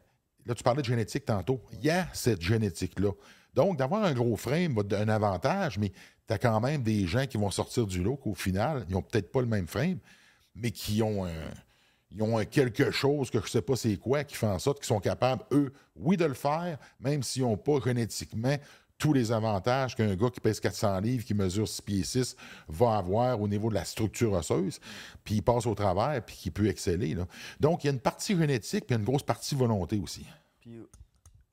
là, tu parlais de génétique tantôt. Il y a cette génétique-là. Donc, d'avoir un gros frame va te donner un avantage, mais tu as quand même des gens qui vont sortir du lot qu'au final, ils n'ont peut-être pas le même frame, mais qui ont un, ils ont un quelque chose que je ne sais pas c'est quoi, qui fait en sorte qu'ils sont capables, eux, oui, de le faire, même s'ils n'ont pas génétiquement tous les avantages qu'un gars qui pèse 400 livres, qui mesure 6 pieds 6, va avoir au niveau de la structure osseuse, puis il passe au travers, puis qui peut exceller. là. Donc, il y a une partie génétique, puis il y a une grosse partie volonté aussi, Puis,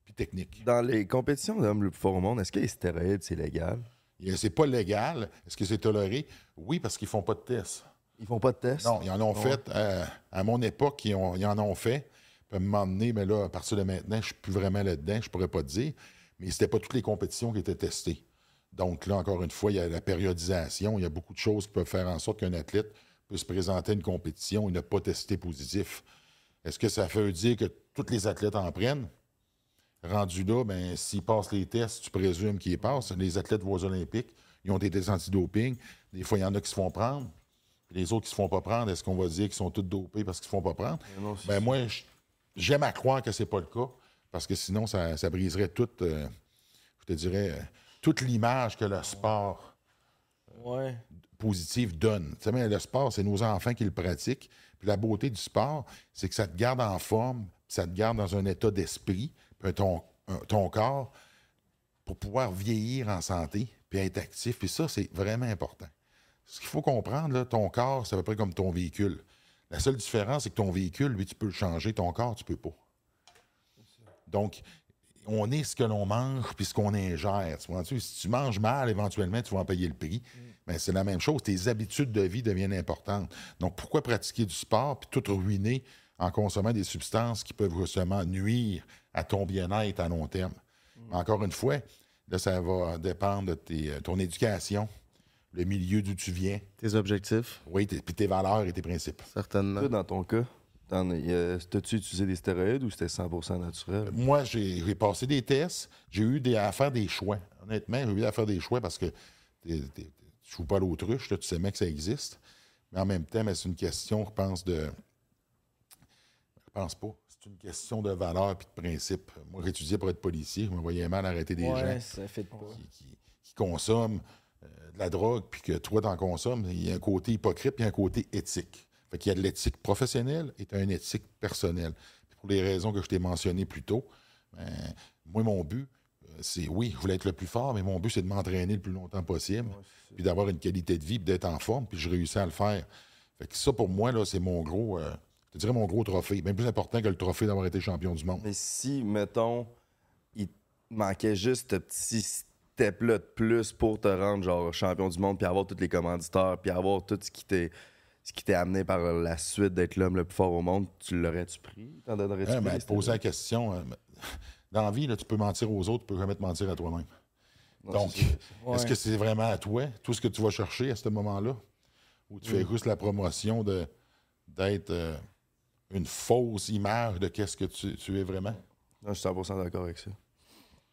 puis technique. dans les compétitions d'hommes le plus fort au monde, est-ce que les stéroïdes, c'est légal? Et C'est pas légal. Est-ce que c'est toléré? Oui, parce qu'ils font pas de tests. Ils font pas de tests? Non, ils en ont fait. euh, à mon époque, ils, ont- ils en ont fait. Puis à un moment donné, mais là, à partir de maintenant, je suis plus vraiment là-dedans, je pourrais pas te dire. Mais c'était pas toutes les compétitions qui étaient testées. Donc là, encore une fois, il y a la périodisation. Il y a beaucoup de choses qui peuvent faire en sorte qu'un athlète peut se présenter à une compétition et ne pas tester positif. Est-ce que ça veut dire que tous les athlètes en prennent? Rendu là, ben, s'ils passent les tests, tu présumes qu'ils passent. Les athlètes aux Olympiques, ils ont des tests antidoping. Des fois, il y en a qui se font prendre. Les autres qui se font pas prendre, est-ce qu'on va dire qu'ils sont tous dopés parce qu'ils se font pas prendre? non, Ben moi, j'aime à croire que c'est pas le cas, parce que sinon, ça, ça briserait toute, euh, je te dirais, euh, toute l'image que le sport Ouais. positive donne. Tu sais, mais le sport, c'est nos enfants qui le pratiquent. Puis la beauté du sport, c'est que ça te garde en forme, ça te garde dans un état d'esprit, puis ton, ton corps, pour pouvoir vieillir en santé, puis être actif. Puis ça, c'est vraiment important. Ce qu'il faut comprendre, là, ton corps, c'est à peu près comme ton véhicule. La seule différence, c'est que ton véhicule, lui, tu peux le changer. Ton corps, tu peux pas. Donc, on est ce que l'on mange puis ce qu'on ingère. Tu? Si tu manges mal, éventuellement, tu vas en payer le prix. Mais c'est la même chose. Tes habitudes de vie deviennent importantes. Donc, pourquoi pratiquer du sport puis tout ruiner en consommant des substances qui peuvent justement nuire à ton bien-être à long terme? Mais Encore une fois, là, ça va dépendre de tes- ton éducation, le milieu d'où tu viens, Tes objectifs, oui, puis tes valeurs et tes principes. certainement. Toi, dans ton cas, a- t'as-tu utilisé des stéroïdes ou c'était 100% naturel? Moi, j'ai passé des tests. J'ai eu des, à faire des choix. Honnêtement, j'ai eu à faire des choix parce que tu joues pas à l'autruche, tu sais bien que ça existe. Mais en même temps, mais c'est une question, je pense, de. Je pense pas. C'est une question de valeur et de principe. Moi, j'étudiais pour être policier. Je me voyais mal arrêter des ouais, gens ça fait pas. qui, qui- qui consomment euh, de la drogue, puis que toi, t'en consommes. Il y a un côté hypocrite, puis un côté éthique. Fait qu'il y a de l'éthique professionnelle et tu as une éthique personnelle. Puis pour les raisons que je t'ai mentionnées plus tôt, ben, moi, mon but, euh, c'est oui, je voulais être le plus fort, mais mon but, c'est de m'entraîner le plus longtemps possible, puis d'avoir une qualité de vie, puis d'être en forme, puis je réussis à le faire. Fait que ça, pour moi, là, c'est mon gros, euh, je te dirais mon gros trophée. Bien plus important que le trophée d'avoir été champion du monde. Mais si, mettons, il manquait juste ce petit step-là de plus pour te rendre genre champion du monde, puis avoir tous les commanditeurs, puis avoir tout ce qui t'est ce qui t'est amené par la suite d'être l'homme le plus fort au monde, tu l'aurais-tu pris? T'en donnerais-tu Ouais, poser la question, euh, dans la vie, là, tu peux mentir aux autres, tu peux jamais te mentir à toi-même. Donc. Ouais. est-ce que c'est vraiment à toi, tout ce que tu vas chercher à ce moment-là? Ou tu Mm. fais juste la promotion de, d'être euh, une fausse image de qu'est-ce que tu, tu es vraiment? Non, je suis 100% d'accord avec ça.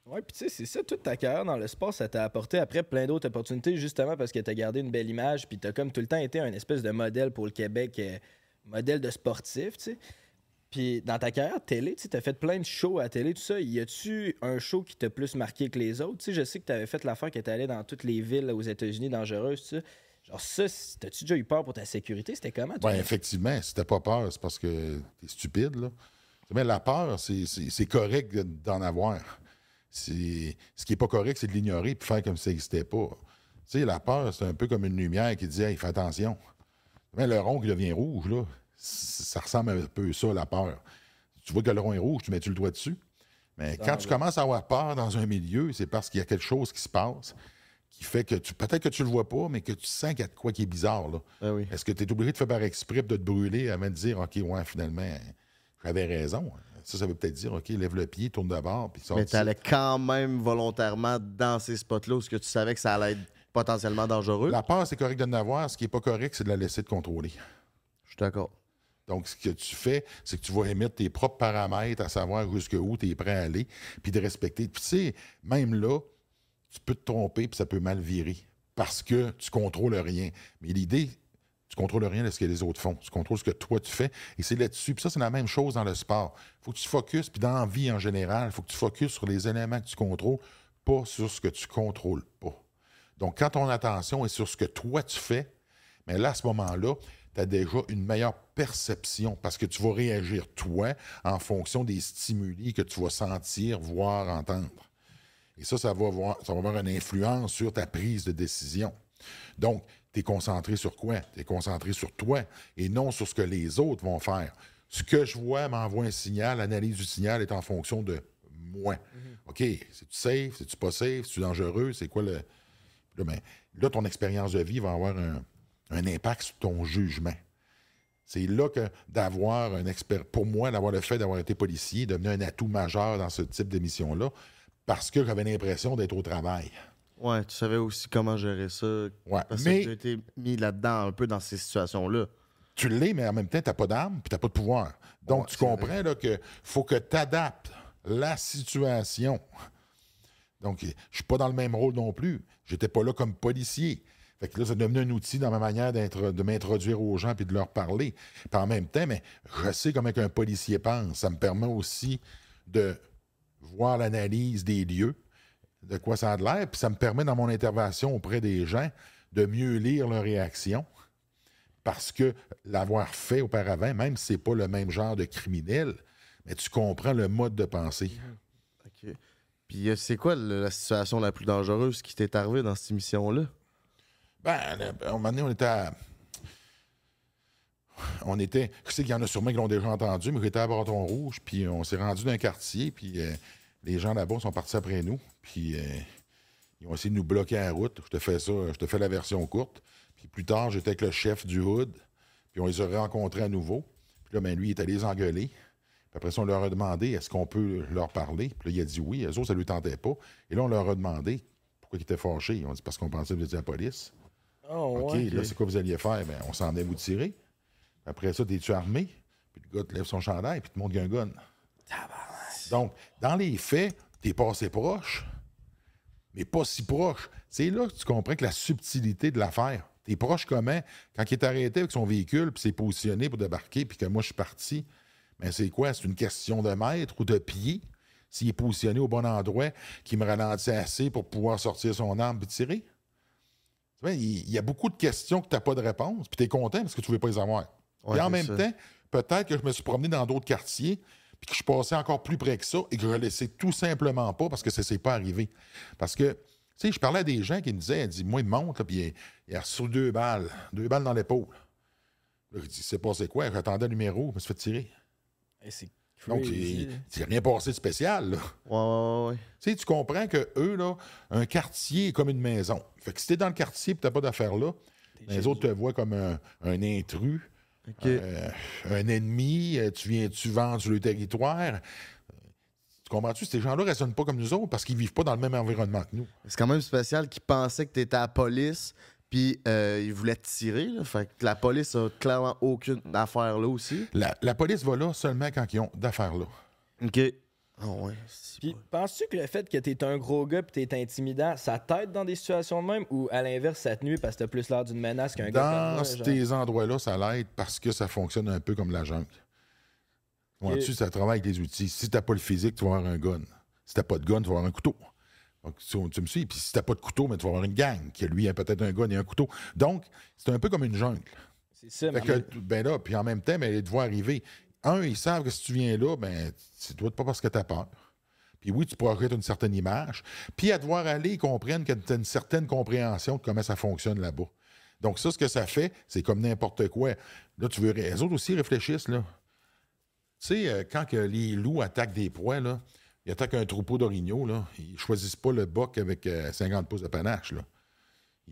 Ouais, puis tu sais, c'est ça, toute ta carrière dans le sport, ça t'a apporté après plein d'autres opportunités, justement parce que t'as gardé une belle image, puis t'as comme tout le temps été un espèce de modèle pour le Québec, euh, modèle de sportif, tu sais. Puis dans ta carrière télé, tu t'as fait plein de shows à télé, tout ça. Y a-tu un show qui t'a plus marqué que les autres? Tu sais, je sais que t'avais fait l'affaire que t'es allé dans toutes les villes aux États-Unis dangereuses, tu sais. Genre ça, t'as-tu déjà eu peur pour ta sécurité? C'était comment? Oui, effectivement, si t'as pas peur, c'est parce que t'es stupide, là. Mais la peur, c'est, correct de- d'en avoir. C'est, ce qui est pas correct, c'est de l'ignorer puis faire comme si ça n'existait pas. Tu sais, la peur, c'est un peu comme une lumière qui dit Hey, fais attention. Mais le rond qui devient rouge, là, ça ressemble un peu à ça, la peur. Tu vois que le rond est rouge, tu mets-tu le doigt dessus? Mais quand tu commences à avoir peur dans un milieu, c'est parce qu'il y a quelque chose qui se passe qui fait que tu peut-être que tu le vois pas, mais que tu sens qu'il y a de quoi qui est bizarre. Là. Ah oui. Est-ce que tu es obligé de faire par exprès de te brûler avant de dire OK, ouais, finalement, j'avais raison. Ça, ça veut peut-être dire OK, lève le pied, tourne de bord, puis sors Mais t'allais quand même volontairement dans ces spots-là où ce que tu savais que ça allait être potentiellement dangereux. La peur, c'est correct de en avoir. Ce qui n'est pas correct, c'est de la laisser te contrôler. Je suis d'accord. Donc, ce que tu fais, c'est que tu vas émettre tes propres paramètres, à savoir jusqu'où tu es prêt à aller, puis de respecter. Puis, tu sais, même là, tu peux te tromper, puis ça peut mal virer, parce que tu contrôles rien. Mais l'idée, tu contrôles rien de ce que les autres font. Tu contrôles ce que toi, tu fais. Et c'est là-dessus. Puis ça, c'est la même chose dans le sport. Il faut que tu focuses, puis dans la vie en général, il faut que tu focuses sur les éléments que tu contrôles, pas sur ce que tu contrôles pas. Donc, quand ton attention est sur ce que toi, tu fais, mais là, à ce moment-là, tu as déjà une meilleure perception parce que tu vas réagir, toi, en fonction des stimuli que tu vas sentir, voir, entendre. Et ça, ça va, avoir, ça va avoir une influence sur ta prise de décision. Donc, tu es concentré sur quoi? Tu es concentré sur toi et non sur ce que les autres vont faire. Ce que je vois m'envoie un signal, l'analyse du signal est en fonction de moi. OK, c'est-tu safe, c'est-tu pas safe, c'est-tu dangereux, c'est quoi le. Là, ben, là, ton expérience de vie va avoir un, un impact sur ton jugement. C'est là que d'avoir un expert, pour moi, d'avoir le fait d'avoir été policier, devenu un atout majeur dans ce type de mission-là, parce que j'avais l'impression d'être au travail. Ouais, tu savais aussi comment gérer ça. Ouais. Parce Mais- que j'ai été mis là-dedans un peu dans ces situations-là. Tu l'es, mais en même temps, tu n'as pas d'arme puis tu n'as pas de pouvoir. Donc, Ouais, tu comprends là, que faut que tu adaptes la situation. Donc, je ne suis pas dans le même rôle non plus. J'étais pas là comme policier. Fait que là, c'est devenu un outil dans ma manière de m'introduire aux gens puis de leur parler. Puis en même temps, mais je sais comment un policier pense. Ça me permet aussi de voir l'analyse des lieux, de quoi ça a de l'air, puis ça me permet dans mon intervention auprès des gens de mieux lire leur réaction parce que l'avoir fait auparavant, même si c'est pas le même genre de criminel, mais tu comprends le mode de pensée. OK. Puis euh, c'est quoi le- la situation la plus dangereuse qui t'est arrivée dans cette émission-là? Ben, à un moment donné, on était à... On était... Je sais qu'il y en a sûrement qui l'ont déjà entendu, mais j'étais à Bâton Rouge, puis on s'est rendu d'un quartier, puis euh, les gens là-bas sont partis après nous, puis euh, ils ont essayé de nous bloquer la route. Je te fais ça, je te fais la version courte. Puis plus tard, j'étais avec le chef du Hood, puis on les a rencontrés à nouveau. Puis là, ben, lui, il est allé les engueuler. Puis après ça, on leur a demandé est-ce qu'on peut leur parler? Puis là, il a dit oui. Eux autres, ça ne lui tentait pas. Et là, on leur a demandé pourquoi ils étaient fâchés. Ils ont dit parce qu'on pensait que vous étiez la police. Oh, OK, ouais. là, c'est quoi vous alliez faire? Ben, on s'en est vous tirer. Après ça, t'es-tu armé? Puis le gars te lève son chandail, puis te montre un gun. Donc, dans les faits, t'es passé proche, mais pas si proche. C'est là que tu comprends que la subtilité de l'affaire. T'es proche comment? Quand il est arrêté avec son véhicule, puis s'est positionné pour débarquer, puis que moi, je suis parti, ben c'est quoi? C'est une question de mètre ou de pied? S'il est positionné au bon endroit, qui me ralentit assez pour pouvoir sortir son arme et tirer? Il y a beaucoup de questions que tu n'as pas de réponse, puis tu es content parce que tu ne veux pas les avoir. Ouais, puis en même ça. temps, peut-être que je me suis promené dans d'autres quartiers, puis que je suis passé encore plus près que ça et que je ne laissais tout simplement pas parce que ça ne s'est pas arrivé. Parce que, tu sais, je parlais à des gens qui me disaient, elle dit, moi, il monte, là, puis il, a reçu deux balles, deux balles dans l'épaule. Là, je dis, c'est passé quoi? J'attendais le numéro, je me suis fait tirer. C'est Donc, il c'est rien passé de spécial, là. Ouais, ouais, ouais. Tu sais, tu comprends que eux, là, un quartier est comme une maison. Fait que si t'es dans le quartier et t'as pas d'affaires là, les autres te voient comme un, un intrus, Euh, un ennemi, euh, tu viens, tu vends sur le territoire. Euh, Tu comprends-tu? Ces gens-là ne raisonnent pas comme nous autres parce qu'ils vivent pas dans le même environnement que nous. C'est quand même spécial qu'ils pensaient que t'étais à la police, puis euh, ils voulaient te tirer. là. Fait que la police a clairement aucune affaire là aussi. La, la police va là seulement quand ils ont d'affaires là. OK. Ah ouais. Puis, penses-tu que le fait que t'es un gros gars pis t'es intimidant, ça t'aide dans des situations de même ou à l'inverse, ça te nuit parce que t'as plus l'air d'une menace qu'un gars Dans ces endroits-là, ça l'aide parce que ça fonctionne un peu comme la jungle. Vois-tu, Ok. ça travaille avec les outils. Si t'as pas le physique, tu vas avoir un gun. Si t'as pas de gun, tu vas avoir un couteau. Donc, tu, me suis. Puis si t'as pas de couteau, mais tu vas avoir une gang qui, lui, a peut-être un gun et un couteau. Donc, c'est un peu comme une jungle. C'est ça, mais Fait que, ben là, puis en même temps, ils te voient arriver. Un, ils savent que si tu viens là, ben, c'est toi pas parce que t'as peur. Puis oui, tu projettes une certaine image. Puis à te voir aller, ils comprennent que tu as une certaine compréhension de comment ça fonctionne là-bas. Donc ça, ce que ça fait, c'est comme n'importe quoi. Là, tu veux... Les autres aussi réfléchissent, là. Tu sais, euh, quand que les loups attaquent des proies, là, ils attaquent un troupeau d'orignaux, là, ils choisissent pas le boc avec euh, 50 pouces de panache, là.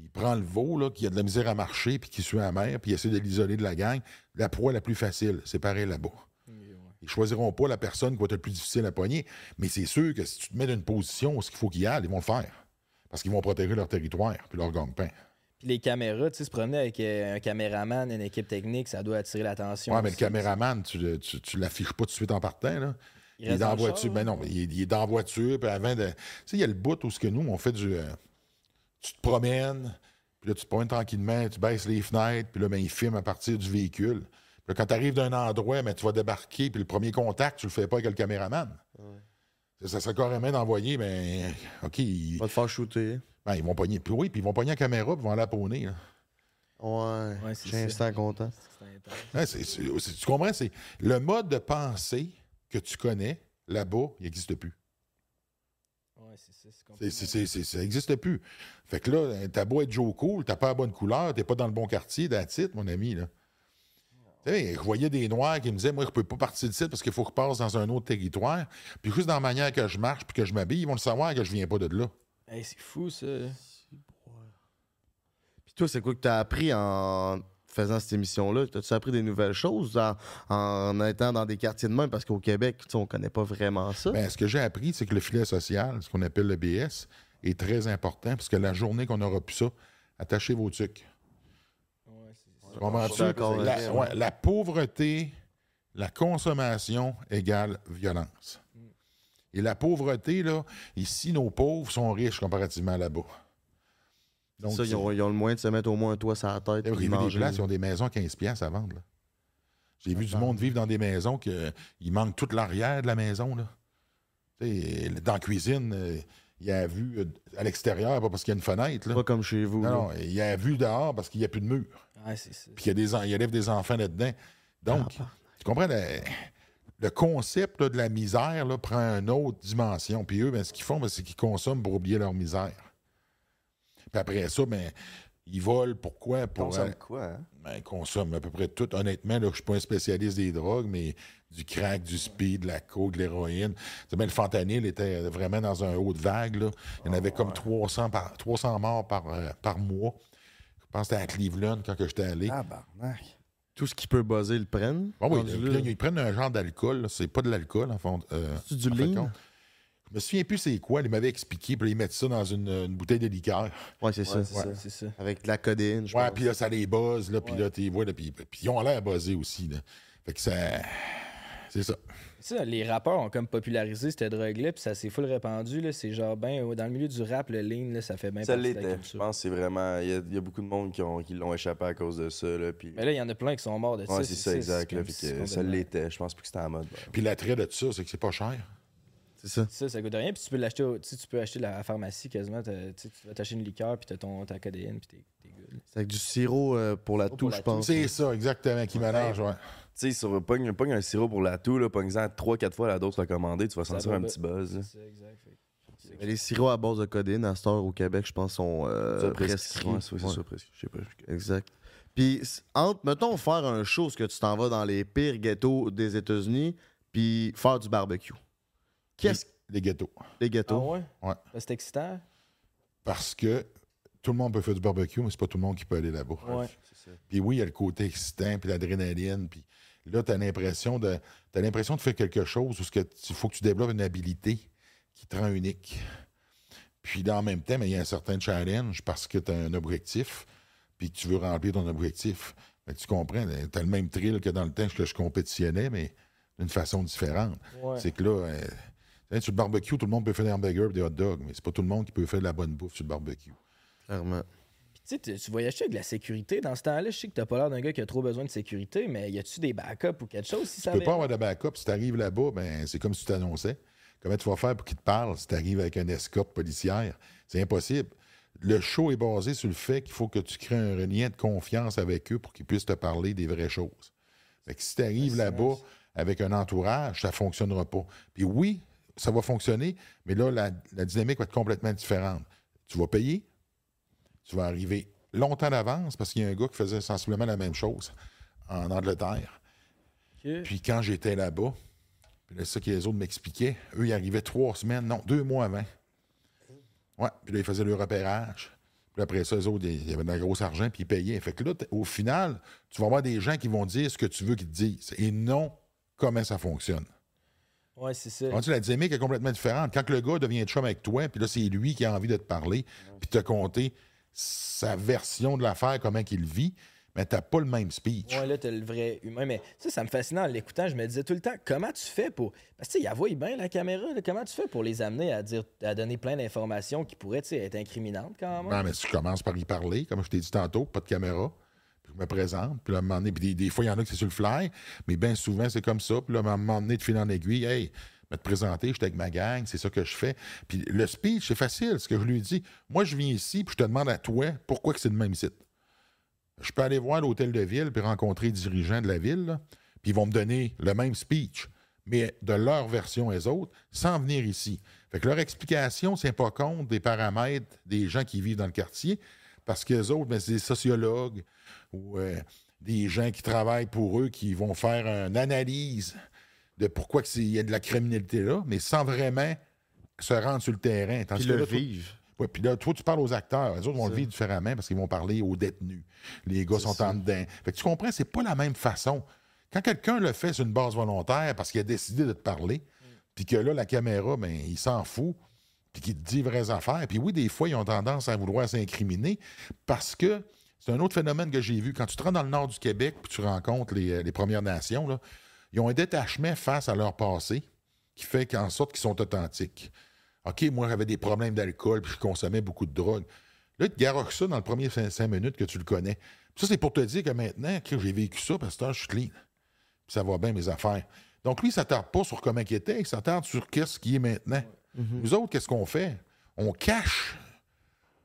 Il prend le veau, là, qui a de la misère à marcher, puis qui suit la mer, puis il essaie de l'isoler de la gang. La proie la plus facile, c'est pareil là-bas. Ils choisiront pas la personne qui va être le plus difficile à pogner, mais c'est sûr que si tu te mets dans une position où il faut qu'ils aillent, ils vont le faire. Parce qu'ils vont protéger leur territoire puis leur gang-pain. Puis les caméras, tu sais, se promener avec euh, un caméraman, une équipe technique, ça doit attirer l'attention. Ouais, mais le caméraman, tu, tu, tu l'affiches pas tout de suite en partant, là. Il Il, est dans la voiture. char, Ben non, mais il, est- il est dans la voiture, puis avant de. Tu sais, il y a le bout où ce que nous, on fait du. euh, tu te promènes, puis là, tu te pointes tranquillement, tu baisses les fenêtres, puis là, ben, il filme à partir du véhicule. Puis là, quand tu arrives d'un endroit, ben, tu vas débarquer, puis le premier contact, tu le fais pas avec le caméraman. Ça, ça serait carrément d'envoyer, ben, OK, ils, Va te faire shooter. ben, ils vont pogner. Puis oui, puis ils vont pogner la caméra, puis ils vont aller la pawner, là. Ouais. Ouais, c'est instant content. Tu comprends? C'est le mode de pensée que tu connais là-bas, il n'existe plus. Ça. c'est C'est- complètement- c'est- c'est- c'est- ça n'existe plus. Fait que là, t'as beau être Joe Cool, t'as pas la bonne couleur, t'es pas dans le bon quartier, that's mon ami. Là. Tu sais, je voyais des Noirs qui me disaient Moi, je peux pas partir de site parce qu'il faut que je passe dans un autre territoire. Puis juste dans la manière que je marche puis que je m'habille, ils vont le savoir que je viens pas de là. Hey, c'est fou, ça. Puis toi, c'est quoi que t'as appris en faisant cette émission-là? T'as-tu appris des nouvelles choses en, en étant dans des quartiers de même? Parce qu'au Québec, tu sais, on connaît pas vraiment ça. Ben, ce que j'ai appris, c'est que le filet social, ce qu'on appelle le BS, est très important parce que la journée qu'on aura plus ça, attachez vos trucs. Ouais, c'est Tu comprends-tu? Je suis d'accord La, ouais, la pauvreté, la consommation égale violence. Et la pauvreté, là, ici, nos pauvres sont riches comparativement à là-bas. Donc, ça, ils ont, ils ont le moyen de se mettre au moins un toit sur la tête. J'ai puis vu des places, ils ont des maisons à 15 piastres à vendre. là. J'ai vu du monde vivre dans des maisons que il manque toute l'arrière de la maison. Là. Sais, Dans la cuisine, euh, il a vu euh, à l'extérieur, pas parce qu'il y a une fenêtre. Là. Pas comme chez vous. Non, il a vu dehors parce qu'il n'y a plus de mur. Ouais. Puis il y a des il élève des enfants là-dedans. Donc, tu comprends, le, le concept là, de la misère là, prend une autre dimension. Puis eux, ben, ce qu'ils font, ben, c'est qu'ils consomment pour oublier leur misère. Puis après ça, ben, ils volent. Pourquoi? Pour, Consomme euh, quoi, hein? ben, ils consomment à peu près tout. Honnêtement, là, je ne suis pas un spécialiste des drogues, mais du crack, du speed, de la coke, de l'héroïne. Ben, le fentanyl était vraiment dans un haut de vague. là. Il y en avait comme 300, par, 300 morts par, euh, par mois. Je pense que c'était à Cleveland quand que j'étais allé. Ah, barnac. Tout ce qui peut buzzer, ils le prennent. Ah oui, là, ils prennent un genre d'alcool. C'est pas de l'alcool, en fond. euh, C'est du en fait. Je me souviens plus c'est quoi. Ils m'avaient expliqué. Puis là, ils mettent ça dans une, une bouteille de liqueur. Ouais, c'est ça. C'est ça, c'est ça. Avec de la codéine, je Ouais, pense. puis là, ça les buzz. Là, puis là, tu les vois. Puis puis ils ont l'air buzzés aussi. Là. Fait que ça. C'est ça. Ça, les rappeurs ont comme popularisé cette drogue-là, puis ça s'est full répandu. là. C'est genre, ben, dans le milieu du rap, le lean, là, ça fait bien Ça partie de la l'était. Je pense que c'est vraiment. Il y, a- il y a beaucoup de monde qui, ont- qui l'ont échappé à cause de ça. Là, puis... Mais là, il y en a plein qui sont morts de ça. Ouais, c'est ça, exact. là, que ça l'était. Je pense plus que c'était en mode. ben, Puis l'attrait de ça, c'est que c'est pas cher. C'est ça. Ça, ça coûte rien. Puis tu peux l'acheter, tu peux acheter la pharmacie quasiment. Tu vas t'acheter une liqueur, puis t'as ton, ta codéine, puis t'es good. C'est avec du sirop euh, pour la Sirop toux, je pense. C'est ça, exactement, qui mélange. Ouais. Tu sais, sur pogne, pogne un sirop pour la toux, là, pogne-en 3-4 fois la dose recommandée, tu vas sentir un petit buzz. C'est ça, exact. Fait Mais les sirops à base de codéine, à cette heure au Québec, je pense, sont euh, Ça, prescrits. Ouais, c'est Ouais. ça, prescrit. Je sais pas. je- Exact. Puis, entre, mettons, faire un show, ce que tu t'en vas dans les pires ghettos des États-Unis, puis faire du barbecue. Qu'est-ce que Les ghettos. les Ah ghettos? ouais? Ouais. Ben, C'est excitant. Parce que tout le monde peut faire du barbecue, mais c'est pas tout le monde qui peut aller là-bas. Ouais. Puis oui, il y a le côté excitant, puis l'adrénaline, puis là, tu as l'impression de t'as l'impression de faire quelque chose où ce que il faut que tu développes une habilité qui te rend unique. Puis là, en même temps, mais il y a un certain challenge parce que tu as un objectif, puis que tu veux remplir ton objectif. Fait que tu comprends, tu as le même thrill que dans le temps que je compétitionnais, mais d'une façon différente. Ouais. C'est que là, euh, sur le barbecue, tout le monde peut faire des hamburgers et des hot dogs, mais c'est pas tout le monde qui peut faire de la bonne bouffe sur le barbecue. Clairement. Puis tu sais, tu- tu voyages avec de la sécurité dans ce temps-là. Je sais que t'as pas l'air d'un gars qui a trop besoin de sécurité, mais y a-tu des backups ou quelque chose si ça Tu peux pas avoir de backup. Si tu arrives là-bas, ben, c'est comme si tu t'annonçais. Comment tu vas faire pour qu'ils te parlent si tu arrives avec un escorte policière? C'est impossible. Le show est basé sur le fait qu'il faut que tu crées un lien de confiance avec eux pour qu'ils puissent te parler des vraies choses. Fait que si tu arrives là-bas avec un entourage, ça ne fonctionnera pas. Puis oui, ça va fonctionner, mais là, la, la dynamique va être complètement différente. Tu vas payer, tu vas arriver longtemps d'avance parce qu'il y a un gars qui faisait sensiblement la même chose en Angleterre. Puis quand j'étais là-bas, c'est ça que les autres m'expliquaient, eux, ils arrivaient trois semaines, non, deux mois avant. Ouais, puis là, ils faisaient le repérage. Puis après ça, les autres, il y avait de la grosse argent, puis ils payaient. Fait que là, au final, tu vas avoir des gens qui vont dire ce que tu veux qu'ils te disent et non comment ça fonctionne. Ouais, c'est ça. Comprends-tu, la dynamique est complètement différente. Quand le gars devient chum avec toi, puis là, c'est lui qui a envie de te parler, puis te conter sa version de l'affaire, comment qu'il vit, mais t'as pas le même speech. Ouais, là, t'as le vrai humain. Mais ça, ça me fascinait en l'écoutant. Je me disais tout le temps, comment tu fais pour. Parce que, tu sais, voit bien la caméra. là. Comment tu fais pour les amener à dire à donner plein d'informations qui pourraient, tu sais, être incriminantes quand même? Non, mais tu commences par y parler, comme je t'ai dit tantôt, pas de caméra. Me présente, puis là, à un moment puis des, fois, il y en a qui c'est sur le fly, mais bien souvent, c'est comme ça. Puis là, à un moment de fil en aiguille, hey, me te présenter, j'étais avec ma gang, c'est ça que je fais. Puis le speech, c'est facile, ce que je lui dis. Moi, je viens ici, puis je te demande à toi pourquoi que c'est le même site? Je peux aller voir l'hôtel de ville, puis rencontrer les dirigeants de la ville, puis ils vont me donner le même speech, mais de leur version les autres, sans venir ici. Fait que leur explication, c'est pas compte des paramètres des gens qui vivent dans le quartier, parce que les autres, ben, c'est des sociologues ou euh, des gens qui travaillent pour eux, qui vont faire une analyse de pourquoi il y a de la criminalité là, mais sans vraiment se rendre sur le terrain. Puis que le vivre. Ouais, puis là, toi, tu parles aux acteurs. Les autres vont le vivre différemment parce qu'ils vont parler aux détenus. Les gars sont en dedans. Fait que tu comprends, c'est pas la même façon. Quand quelqu'un le fait sur une base volontaire parce qu'il a décidé de te parler, puis que là, la caméra, ben, il s'en fout, puis qu'il te dit vraies affaires. Puis oui, des fois, ils ont tendance à vouloir s'incriminer parce que c'est un autre phénomène que j'ai vu. Quand tu te rends dans le nord du Québec puis tu rencontres les, euh, Premières Nations, ils ont un détachement face à leur passé qui fait qu'en sorte qu'ils sont authentiques. OK, moi, j'avais des problèmes d'alcool, puis je consommais beaucoup de drogue. Là, tu garoches ça dans le premier cinq, cinq minutes que tu le connais. Puis ça, c'est pour te dire que maintenant, que j'ai vécu ça, parce que je suis clean. Puis ça va bien, mes affaires. Donc, lui, il ne s'attarde pas sur comment il était, il s'attarde sur qu'est-ce qui est maintenant. Nous autres, qu'est-ce qu'on fait? on cache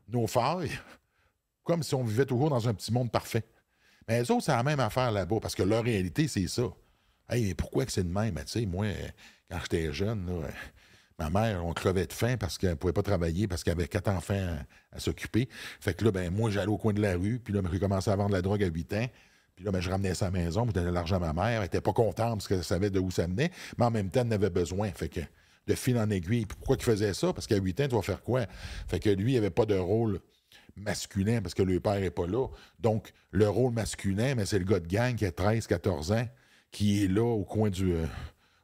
nos failles comme si on vivait toujours dans un petit monde parfait. Mais les autres, c'est la même affaire là-bas, parce que leur réalité, c'est ça. Hey, mais pourquoi que c'est de même? Moi, quand j'étais jeune, ma mère, on crevait de faim parce qu'elle ne pouvait pas travailler, parce qu'elle avait quatre enfants à, s'occuper. Fait que là, ben, moi, j'allais au coin de la rue, puis là, j'ai commencé à vendre de la drogue à 8 ans. Puis là, ben, je ramenais à la maison, puis je donnais l'argent à ma mère. Elle était pas contente parce qu'elle savait de où ça venait, mais en même temps, elle en avait besoin. Fait que de fil en aiguille. Pourquoi il faisait ça? Parce qu'à 8 ans, tu vas faire quoi? Fait que lui, il avait pas de rôle masculin parce que le père n'est pas là. Donc, le rôle masculin, mais c'est le gars de gang qui a 13, 14 ans, qui est là au coin du. euh,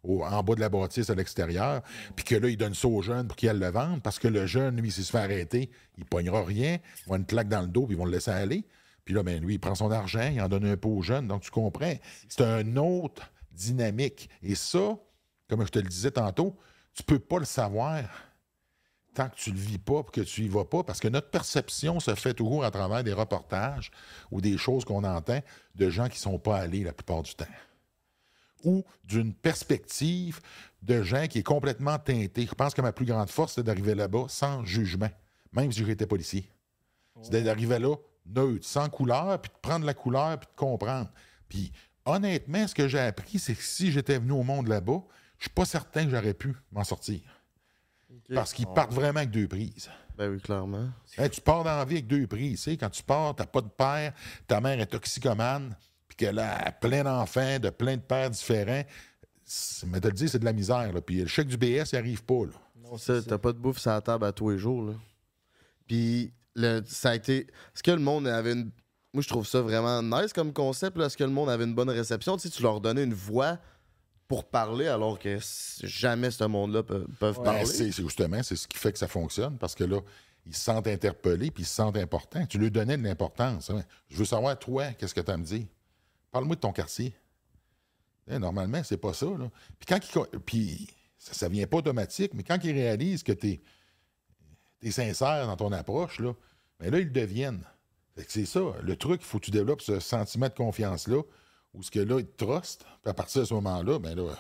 en bas de la bâtisse à l'extérieur, puis que là, il donne ça aux jeunes pour qu'ils le vendre, parce que le jeune, lui, s'il se fait arrêter, il pognera rien, il va une claque dans le dos, puis ils vont le laisser aller. Puis là, ben, lui, il prend son argent, il en donne un peu aux jeunes, donc tu comprends. C'est un autre dynamique. Et ça, comme je te le disais tantôt, tu peux pas le savoir tant que tu le vis pas que tu y vas pas, parce que notre perception se fait toujours à travers des reportages ou des choses qu'on entend de gens qui sont pas allés la plupart du temps. Ou d'une perspective de gens qui est complètement teintée. Je pense que ma plus grande force, c'est d'arriver là-bas sans jugement, même si j'étais policier. C'est d'arriver là neutre, sans couleur, puis de prendre la couleur, puis de comprendre. Puis honnêtement, ce que j'ai appris, c'est que si j'étais venu au monde là-bas, je suis pas certain que j'aurais pu m'en sortir. Parce qu'ils partent vraiment avec deux prises. Ben oui, clairement. Hey, tu pars dans la vie avec deux prises. tu sais, Quand tu pars, tu pas de père, ta mère est toxicomane, puis qu'elle a plein d'enfants, de plein de pères différents. Mais te le dis, c'est de la misère. Là. Puis le chèque du BS, il arrive pas. Là. Ça, t'as pas de bouffe sur la table à tous les jours, là. Puis, le, ça a été. Est-ce que le monde avait une. Moi, je trouve ça vraiment nice comme concept, là. Est-ce que le monde avait une bonne réception? Tu sais, tu leur donnais une voix pour parler, alors que jamais ce monde-là peut- peuvent Ben, parler. c'est c'est justement c'est ce qui fait que ça fonctionne, parce que là, ils se sentent interpellés, puis ils se sentent importants. Tu lui donnais de l'importance. hein. Je veux savoir, toi, qu'est-ce que tu as à me dire? Parle-moi de ton quartier. Hein, normalement, c'est pas ça. Là. Puis quand il puis ça, ça vient pas automatique, mais quand ils réalisent que tu es, sincère dans ton approche, là, ben là, ils deviennent. C'est ça. Le truc, il faut que tu développes ce sentiment de confiance-là, où ce que là, ils te trustent, puis à partir de ce moment-là, ben là,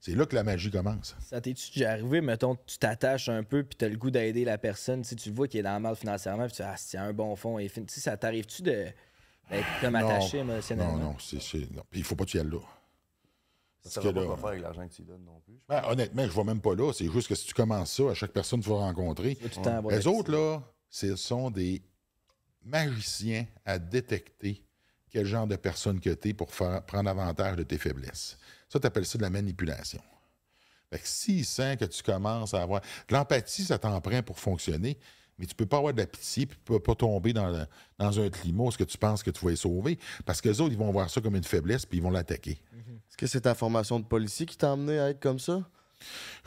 c'est là que la magie commence. Ça t'es-tu déjà arrivé, mettons, tu t'attaches un peu puis t'as le goût d'aider la personne, tu sais, tu le vois qu'il est dans le mal financièrement, puis tu dis, ah, c'est un bon fond, et fin- tu sais, ça t'arrive-tu de d'être comme Non. attaché émotionnellement? Non, non, c'est. c'est- non. Puis il faut pas que tu y ailles là. Ça que va pas faire avec l'argent que tu donnes non plus. Ben, honnêtement, je ne vais même pas là. C'est juste que si tu commences ça, à chaque personne que tu vas rencontrer, les autres, là, ce sont des magiciens à détecter quel genre de personne que tu es pour faire, prendre avantage de tes faiblesses. Ça, tu appelles ça de la manipulation. Fait que s'il sent que tu commences à avoir. de L'empathie, ça t'en prend pour fonctionner, mais tu peux pas avoir de la pitié puis tu peux pas tomber dans, le- dans un climat où ce que tu penses que tu vas les sauver. Parce que les autres, ils vont voir ça comme une faiblesse puis ils vont l'attaquer. Est-ce que c'est ta formation de policier qui t'a amené à être comme ça?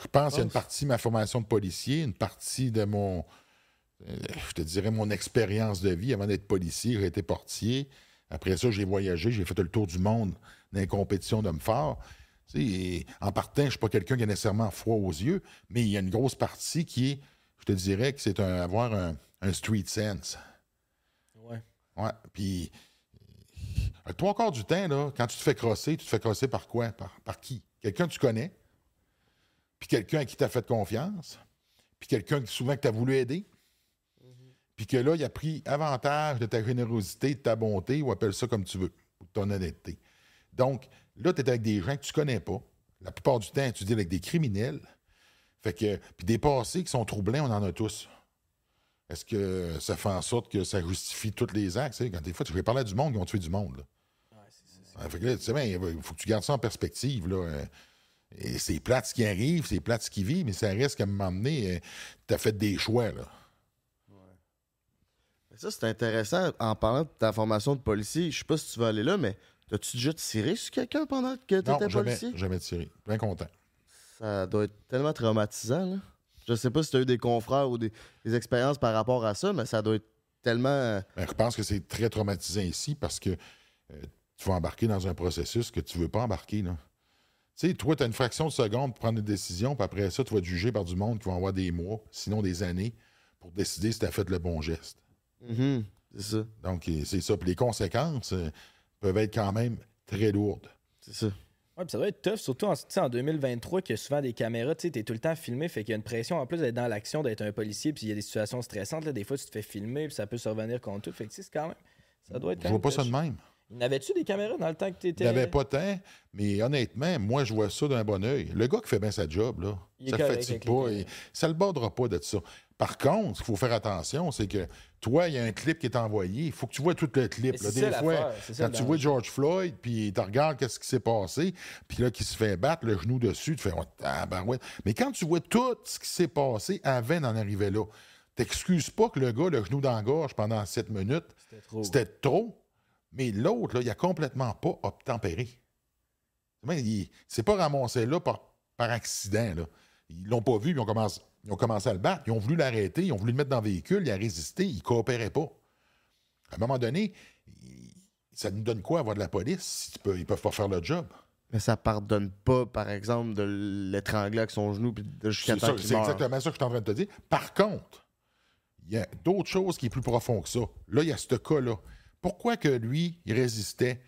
Je pense qu'il y a une partie de ma formation de policier, une partie de mon, euh, je te dirais, mon expérience de vie. Avant d'être policier, j'ai été portier. Après ça, j'ai voyagé, j'ai fait le tour du monde dans les compétitions d'hommes forts. Tu sais, et en partant, je ne suis pas quelqu'un qui a nécessairement froid aux yeux, mais il y a une grosse partie qui est, je te dirais, que c'est un- avoir un, un street sense. Ouais. Ouais. Puis, euh, trois quarts du temps, là, quand tu te fais crosser, tu te fais crosser par quoi? Par, par qui? Quelqu'un que tu connais, puis quelqu'un à qui tu as fait confiance, puis quelqu'un qui souvent que tu as voulu aider, puis que là, il a pris avantage de ta générosité, de ta bonté, ou appelle ça comme tu veux, ou de ton honnêteté. Donc, là, tu es avec des gens que tu connais pas. La plupart du temps, tu dis avec des criminels. Fait que, puis des passés qui sont troublants, on en a tous. Est-ce que ça fait en sorte que ça justifie tous les actes? tu sais? Quand des fois, tu vais parler à du monde qui ont tué du monde. Là. Ah, fait que là, tu sais bien, il faut que tu gardes ça en perspective. Là. Euh, Et c'est plate ce qui arrive, c'est plate ce qui vit, mais ça reste qu'à un moment donné, tu as fait des choix. Là. Ça, c'est intéressant. En parlant de ta formation de policier, je sais pas si tu vas aller là, mais as-tu déjà tiré sur quelqu'un pendant que tu Non, étais jamais, policier? jamais tiré. Bien content. Ça doit être tellement traumatisant, là. Je sais pas si tu as eu des confrères ou des, des expériences par rapport à ça, mais ça doit être tellement. euh, Ben, je pense que c'est très traumatisant ici parce que euh, tu vas embarquer dans un processus que tu veux pas embarquer. Là. Tu sais, toi, tu as une fraction de seconde pour prendre une décision, puis après ça, tu vas être jugé par du monde qui va avoir des mois, sinon des années, pour décider si tu as fait le bon geste. Mhm, c'est ça. Donc, c'est ça. Puis les conséquences euh, peuvent être quand même très lourdes. C'est ça. Ouais, puis ça doit être tough, surtout en, tu sais, en 2023, qu'il y a souvent des caméras, tu sais, t'es tout le temps filmé, fait qu'il y a une pression en plus d'être dans l'action, d'être un policier, puis il y a des situations stressantes, là, des fois tu te fais filmer, puis ça peut survenir contre tout, fait que tu sais, c'est quand même, ça doit être Je quand vois même pas ça de même. N'avais-tu des caméras dans le temps que Il t'étais... n'y avait pas tant, mais honnêtement, moi, je vois ça d'un bon oeil. Le gars qui fait bien sa job, là, Il ça ne fatigue pas. et ça ne le bordera pas de ça. Par contre, ce qu'il faut faire attention, c'est que toi, il y a un clip qui est envoyé. Il faut que tu vois tout le clip. Là. Des fois, ça quand tu vois. George Floyd, puis tu regardes qu'est-ce qui s'est passé, puis là, qui se fait battre, le genou dessus, tu fais oh, tabarouette. Mais quand tu vois tout ce qui s'est passé avant d'en arriver là, t'excuses pas que le gars, le genou dans la gorge pendant 7 minutes, C'était trop. Mais l'autre, il a complètement pas obtempéré. Il s'est pas ramassé là par, par accident. Là. Ils l'ont pas vu, puis ils ont, commencé, ils ont commencé à le battre. Ils ont voulu l'arrêter, ils ont voulu le mettre dans le véhicule, il a résisté, il coopérait pas. À un moment donné, ça nous donne quoi avoir de la police si peux- ils peuvent pas faire le job? Mais ça pardonne pas, par exemple, de l'étrangler avec son genou jusqu'à temps qu'il c'est exactement ça que je suis en train de te dire. Par contre, il y a d'autres choses qui est plus profond que ça. Là, il y a ce cas-là. Pourquoi que lui, il résistait?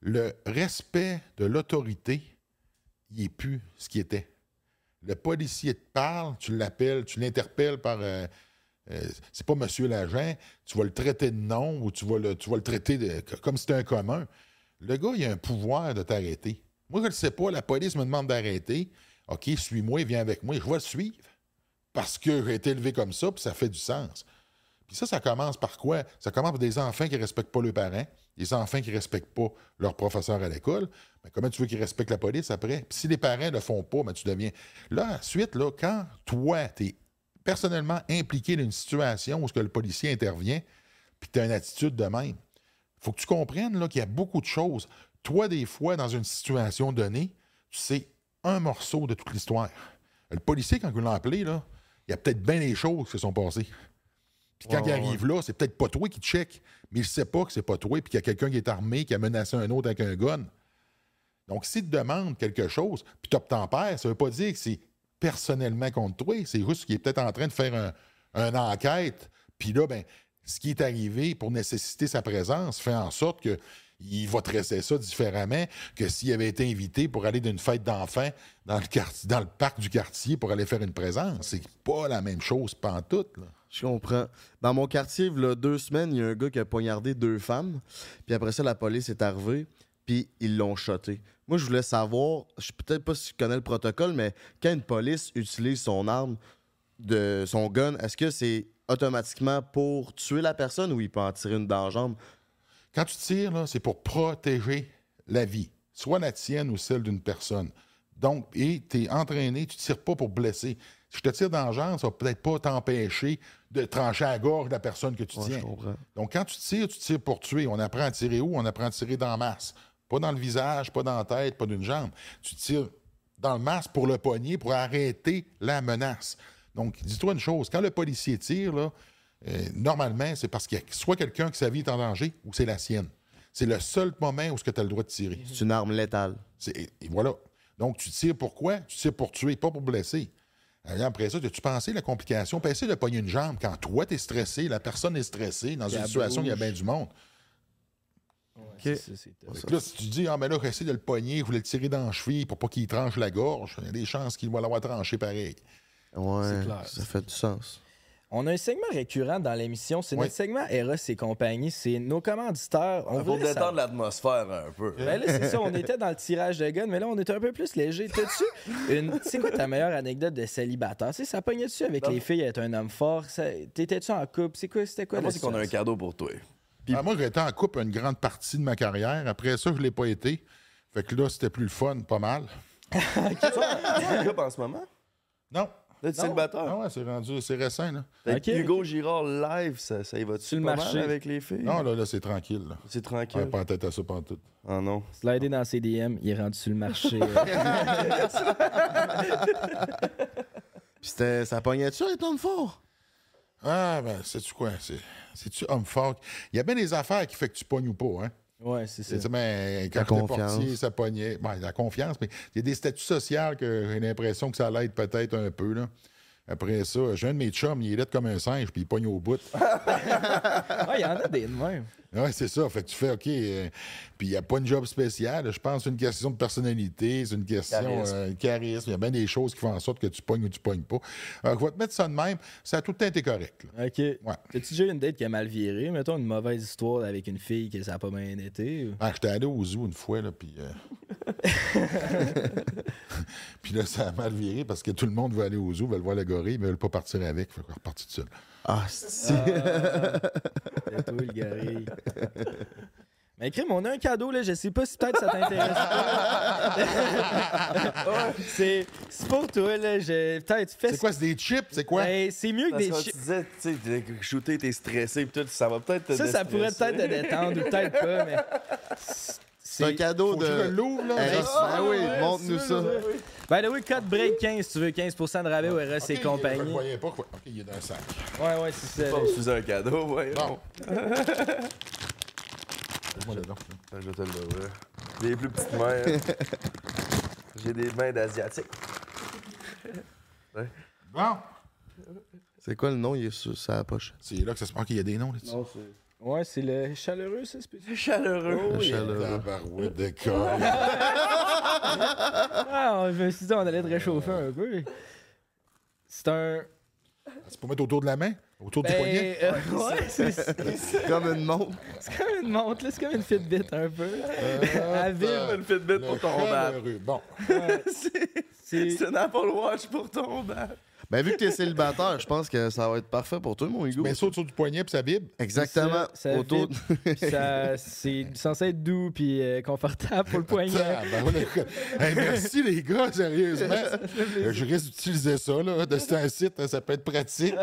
Le respect de l'autorité, il n'est plus ce qu'il était. Le policier te parle, tu l'appelles, tu l'interpelles par. euh, euh, c'est pas monsieur l'agent, tu vas le traiter de nom ou tu vas le, traiter comme si c'était un commun. Le gars, il a un pouvoir de t'arrêter. Moi, je ne sais pas, la police me demande d'arrêter. OK, suis-moi, viens avec moi, je vais le suivre. Parce que j'ai été élevé comme ça, puis ça fait du sens. Puis ça, ça commence par quoi? Ça commence par des enfants qui ne respectent pas leurs parents, des enfants qui ne respectent pas leurs professeurs à l'école. Mais comment tu veux qu'ils respectent la police après? Puis si les parents ne le font pas, ben, tu deviens. Là, ensuite, là, quand toi, tu es personnellement impliqué dans une situation où ce que le policier intervient, puis tu as une attitude de même, faut que tu comprennes qu'il y a beaucoup de choses. Toi, des fois, dans une situation donnée, tu sais un morceau de toute l'histoire. Le policier, quand il l'a appelé, il y a peut-être bien des choses qui se sont passées. Puis quand Ouais, il arrive là, c'est peut-être pas toi qui check, mais il sait pas que c'est pas toi, puis qu'il y a quelqu'un qui est armé, qui a menacé un autre avec un gun. Donc, s'il te demande quelque chose, puis tu obtempères, ça veut pas dire que c'est personnellement contre toi, c'est juste qu'il est peut-être en train de faire un, une enquête, puis là, ben, ce qui est arrivé pour nécessiter sa présence fait en sorte que il va traiter ça différemment que s'il avait été invité pour aller d'une fête d'enfants dans le dans le parc du quartier pour aller faire une présence. C'est pas la même chose, pantoute. Là. Je comprends. Dans mon quartier, il y a deux semaines, il y a un gars qui a poignardé deux femmes. Puis après ça, la police est arrivée. Puis ils l'ont shoté. Moi, je voulais savoir, je sais peut-être pas si tu connais le protocole, mais quand une police utilise son arme, de son gun, est-ce que c'est automatiquement pour tuer la personne ou il peut en tirer une dans la jambe? Quand tu tires, c'est pour protéger la vie, soit la tienne ou celle d'une personne. Donc, et tu es entraîné, tu ne tires pas pour blesser. Si je te tire dans la jambe, ça va peut-être pas t'empêcher de trancher à la gorge de la personne que tu Ouais, tiens. je. Donc, quand tu tires, tu tires pour tuer. On apprend à tirer où? On apprend à tirer dans la masse. Pas dans le visage, pas dans la tête, pas d'une jambe. Tu tires dans le masse pour le poignet, pour arrêter la menace. Donc, dis-toi une chose, quand le policier tire, là, normalement, c'est parce qu'il y a soit quelqu'un que sa vie est en danger ou c'est la sienne. C'est le seul moment où tu as le droit de tirer. C'est une arme létale. Et, et voilà. Donc, tu tires pourquoi? Tu tires pour tuer, pas pour blesser. Alors, après ça, as-tu pensé la complication? Essayer de pogner une jambe quand toi, tu es stressé, la personne est stressée, dans une situation où il y a bien du monde. Que là, si tu dis, ah, mais là, essayer de le pogner, je voulais le tirer dans la cheville pour pas qu'il tranche la gorge, il y a des chances qu'il va l'avoir tranché pareil. Ouais, C'est clair. ça fait du sens. On a un segment récurrent dans l'émission, c'est Oui. notre segment Eros et compagnie, c'est nos commanditaires. On On va voudrait détendre l'atmosphère un peu. Ben là, c'est ça, on était dans le tirage de gun, mais là, on était un peu plus léger. T'as-tu une. C'est quoi ta meilleure anecdote de célibataire? Tu sais, ça pognait-tu avec Non. les filles, être un homme fort? Ça- T'étais-tu en couple? C'est quoi, c'était quoi? Moi, la c'est qu'on a un cadeau pour toi. Ah, moi, j'ai été en couple une grande partie de ma carrière. Après ça, je ne l'ai pas été. Fait que là, c'était plus le fun, pas mal. Tu es en couple en ce moment? Non. Là, tu célibataire? Ah ouais, c'est rendu, c'est récent, là. Hugo Girard live, ça, ça y va-tu Sur le pas marché. mal avec les filles? Non, là, là, c'est tranquille, là. C'est Ouais, tranquille. pas en tête à ça, pas en tout. Ah non. Slider dans ses DM, il est rendu sur le marché. Puis c'était- ça pognait-tu être homme fort? Ah, ben, sais-tu quoi? C'est- C'est-tu homme fort? Il y a bien des affaires qui fait que tu pognes ou pas, hein? Ouais, c'est ça. C'est, ben, quand La confiance. portier, ça pognait. Ben, la confiance, mais il y a des statuts sociaux que j'ai l'impression que ça l'aide peut-être un peu, là. Après ça, j'ai un de mes chums, il est laid comme un singe, puis il pogne au bout. Ah, il y en a des de même. Oui, c'est ça. Fait que tu fais, OK. euh, puis il n'y a pas une job spécial. Je pense c'est une question de personnalité, c'est une question euh, de charisme. Il y a bien des choses qui font en sorte que tu pognes ou tu pognes pas. Alors, je vais te mettre ça de même. Ça a tout le temps été correct. là. OK. As-tu déjà eu une date qui a mal viré? Mettons une mauvaise histoire avec une fille que ça a pas bien été? ou- Ah, J'étais allé au zoo une fois, là, puis. euh, puis là, ça a mal viré parce que tout le monde veut aller au zoo, veut voir le gorille, mais veulent pas partir avec. Fait qu'on est reparti tout seul. Ah, c'est. C'est toi, le gorille. Mais crime, on a un cadeau, là. Je sais pas si peut-être ça t'intéresse pas. c'est pour toi, là. Je... Peut-être fais C'est quoi, c'est des chips? C'est quoi? Ben, c'est mieux que Parce des que tu chips. disais, tu sais, t'es stressé, pis tout, ça va peut-être te Ça, ça pourrait peut-être te détendre ou peut-être pas, mais. C'est un cadeau je de. le. Ah, Ah oui, montre-nous ça. Ben, oui, code break 15 si tu veux 15% de rabais au RS et Je compagnie. ne voyais pas. quoi. OK, il est dans le sac. Ouais, ouais, c'est ça. Pas sous un cadeau, ouais. Bon. Moi, là, là. Je vais te l'ouvrir. Des plus petites mains. hein. J'ai des mains d'asiatique. Bon. C'est quoi le nom? Il est sur sa poche. C'est là que ça se passe qu'il y a des noms là-dessus. Ouais, c'est le chaleureux, ça, c'est peut-être. Chaleureux. Le chaleureux. De corps. Ah, je me suis dit, on allait te réchauffer un peu. C'est un. C'est pour mettre autour de la main? Autour du poignet? Ben, euh, ouais, c'est c'est Comme une montre. comme une montre, là, c'est comme une Fitbit un peu. Euh, À vivre. Une Fitbit Le pour ton bat. chaleureux. Bon. C'est. C'est un Apple Watch pour ton bat. Ben, vu que t'es célibataire, je pense que ça va être parfait pour toi, mon Hugo. Mais ça autour du poignet puis ça vibre. Exactement. Ça- ça Autour. vibre. Ça- C'est censé être doux puis euh, confortable pour le poignet. Ah, ben. Hey, merci les gars, sérieusement. Euh, Je risque d'utiliser ça, là. De c'est un site, hein, ça peut être pratique.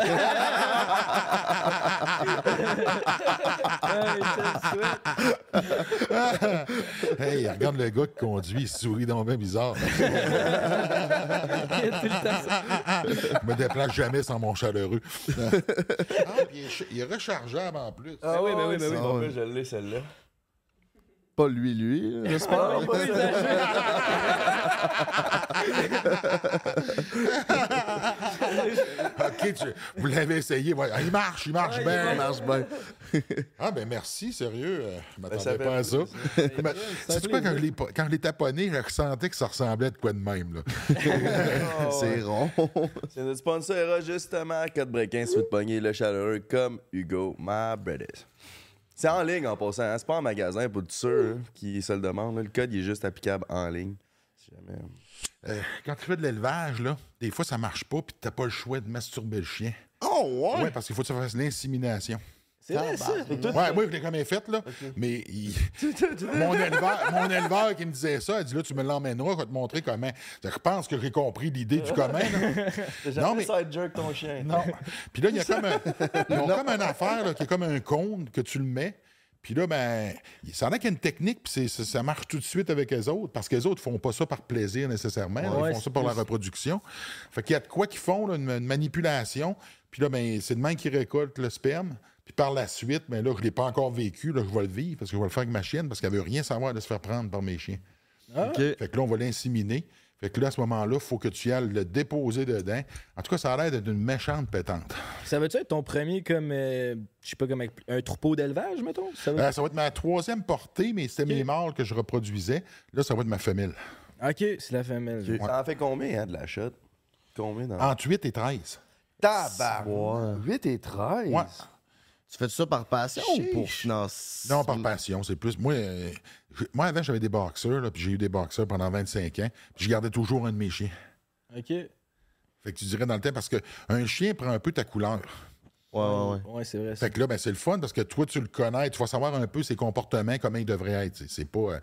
Hey, regarde le gars qui conduit, il sourit donc bien bizarre. Je me déplace jamais sans mon chaleureux. ah, puis il est, ch- il est rechargeable en plus. Ah oui, ben oui, ben oui. Ben, je l'ai, celle-là. Pas lui, lui. J'espère. OK, tu- vous l'avez essayé. ouais. Ah, il marche, il marche bien. Ça marche bien. Ah, ben merci, sérieux. euh, je Ben, m'attendais pas à ça. Fait quoi, quand je l'ai pa- quand je l'ai taponné, je ressentais que ça ressemblait à de quoi de même. Là. C'est rond. C'est notre sponsor, justement, Code Breaking, si vous te pognez le chaleureux comme Hugo, my brothers. C'est en ligne en passant, hein? c'est pas en magasin pour ceux hein, qui se le demandent. là. Le code il est juste applicable en ligne. Si jamais. Euh, quand tu fais de l'élevage, là, des fois, ça marche pas, puis t'as pas le choix de masturber le chien. Oh, Oui, parce qu'il faut que tu fasses l'insémination. C'est vrai, ça. Ouais, moi, je l'ai quand même fait, là. Mais il- mon, éleveur, mon éleveur qui me disait ça, il dit là, tu me l'emmèneras, je vais te montrer comment. Je pense que j'ai compris l'idée du comment. là. Non, mais- ça jerk ton chien. Non. Puis là, il y a comme un, ils ont comme une affaire là, qui est comme un cône que tu le mets. Puis là, ben, ça en a qu'il y a une technique, puis ça, ça marche tout de suite avec les autres, parce que les autres font pas ça par plaisir nécessairement. là, Ouais, ils font ça pour la reproduction. Fait qu'il y a de quoi qu'ils font, là, une, une manipulation. Puis là, ben, c'est de même qu'ils récoltent le sperme. Puis par la suite, ben là, je l'ai pas encore vécu, là, je vais le vivre, parce que je vais le faire avec ma chienne, parce qu'elle veut rien savoir de se faire prendre par mes chiens. OK. Fait que là, on va l'inséminer. Fait que là, à ce moment-là, il faut que tu ailles le déposer dedans. En tout cas, ça a l'air d'être une méchante pétante. Ça veut-tu être ton premier comme, euh, je sais pas, comme un troupeau d'élevage, mettons? Ça va... Euh, ça va être ma troisième portée, mais c'était mes mâles que je reproduisais. Là, ça va être ma femelle. Ok, c'est la famille. Ça en fait combien, hein, de la shot? Combien dans. Entre 8 et 13. Tabac! Ouais. 8 et 13? Ouais. Tu fais ça par passion ou pour financer? Non, par passion, c'est plus. Moi, euh, je- moi avant, j'avais des boxeurs, là, puis j'ai eu des boxeurs pendant 25 ans, puis je gardais toujours un de mes chiens. Ok. Fait que tu dirais dans le temps, parce qu'un chien prend un peu ta couleur. Ouais, ouais, ouais. Ouais, c'est vrai. Fait que là, ben, c'est le fun parce que toi, tu le connais, tu vas savoir un peu ses comportements, comment il devrait être. C'est- pas, euh,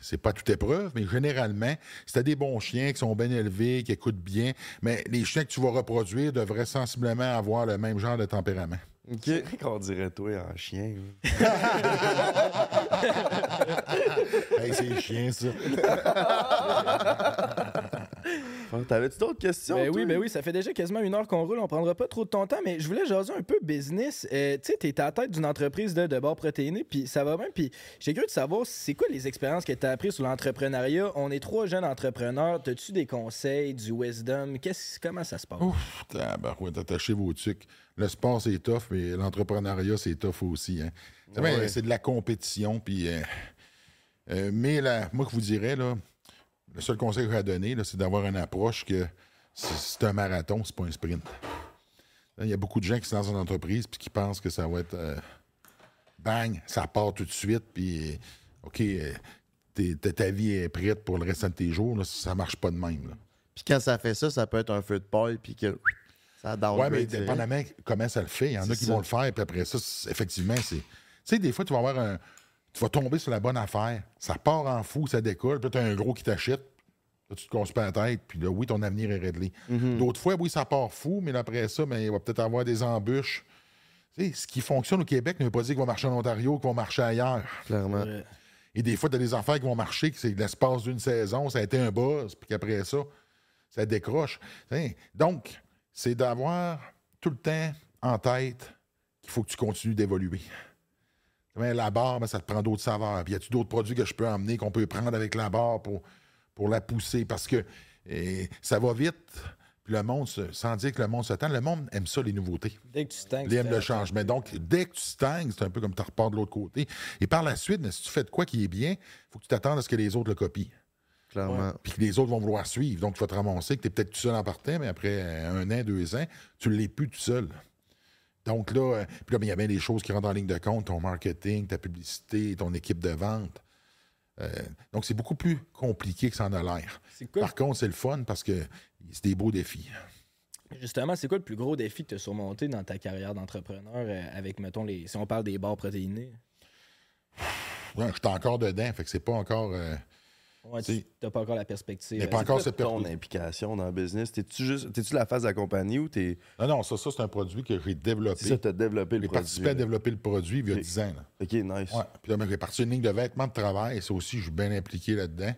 c'est pas toute épreuve, mais généralement, si tu des bons chiens qui sont bien élevés, qui écoutent bien, mais les chiens que tu vas reproduire devraient sensiblement avoir le même genre de tempérament. C'est vrai qu'on dirait toi en chien. hey, c'est chiant, ça. T'avais-tu d'autres questions? Ben oui, ben oui, ça fait déjà quasiment une heure qu'on roule, on prendra pas trop de ton temps, mais je voulais jaser un peu business. Euh, tu sais, t'es à la tête d'une entreprise de, de bord protéiné, puis ça va bien, puis j'ai curieux de savoir, c'est quoi les expériences que t'as apprises sur l'entrepreneuriat? On est trois jeunes entrepreneurs, t'as-tu des conseils, du wisdom? Qu'est-ce, comment ça se passe? Ouf, tabarouette, attachez vos trucs. Le sport, c'est tough, mais l'entrepreneuriat, c'est tough aussi. Hein. C'est bien, Ouais. C'est de la compétition. Puis, euh, euh, mais là, moi, que vous dirais, là, le seul conseil que j'ai à donner, c'est d'avoir une approche que c'est- un marathon, c'est pas un sprint. Il y a beaucoup de gens qui sont dans une entreprise puis qui pensent que ça va être euh, bang, ça part tout de suite, puis OK, ta vie est prête pour le restant de tes jours. Là, ça marche pas de même. Puis quand ça fait ça, ça peut être un feu de paille, puis que ça downgrade. Oui, mais dépendamment comment ça le fait. Il y en a qui ça. vont le faire, puis après ça, effectivement, c'est. Tu sais, des fois, tu vas avoir un. Tu vas tomber sur la bonne affaire. Ça part en fou, ça décolle, puis là, tu as un gros qui t'achète. Là, tu te casses pas la tête, puis là, oui, ton avenir est réglé. Mm-hmm. D'autres fois, oui, ça part fou, mais après ça, ben, il va peut-être avoir des embûches. Tu sais, ce qui fonctionne au Québec ne veut pas dire qu'il va marcher en Ontario, qu'il va marcher ailleurs. Clairement. Et des fois, tu as des affaires qui vont marcher, que c'est l'espace d'une saison, ça a été un buzz, puis qu'après ça, ça décroche. Donc, c'est d'avoir tout le temps en tête qu'il faut que tu continues d'évoluer. La barre, ben, ça te prend d'autres saveurs. Puis y a-tu d'autres produits que je peux emmener, qu'on peut prendre avec la barre pour, pour la pousser? Parce que eh, ça va vite. Puis le monde, se- sans dire que le monde se tend, le monde aime ça, les nouveautés. Dès que tu stagnes, Il aime le changement. Donc, dès que tu stagnes, c'est un peu comme tu repars de l'autre côté. Et par la suite, mais si tu fais de quoi qui est bien, il faut que tu t'attendes à ce que les autres le copient. Clairement. Puis que les autres vont vouloir suivre. Donc, tu vas te ramasser que tu es peut-être tout seul en partant, mais après euh, un an, deux ans, tu ne l'es plus tout seul. Donc là, euh, puis là, ben, il y a bien des choses qui rentrent en ligne de compte, ton marketing, ta publicité, ton équipe de vente. Euh, donc, c'est beaucoup plus compliqué que ça en a l'air. C'est quoi, Par contre, c'est le fun parce que c'est des beaux défis. justement, c'est quoi le plus gros défi que tu as surmonté dans ta carrière d'entrepreneur euh, avec, mettons, les, si on parle des barres protéinés? Ouais, je suis encore dedans, fait que c'est pas encore. Ouais, tu n'as pas encore la perspective. Mais Euh, pas encore cette ton implication dans le business? T'es-tu juste t'es-tu la face de la compagnie ou t'es. Non, non, ça, ça c'est un produit que j'ai développé. C'est ça, t'as développé le J'ai produit. participé à développer le produit il y a Ok. 10 ans. là. Ok, nice. Ouais. Puis là, ben, j'ai parti une ligne de vêtements de travail. Ça aussi, je suis bien impliqué là-dedans.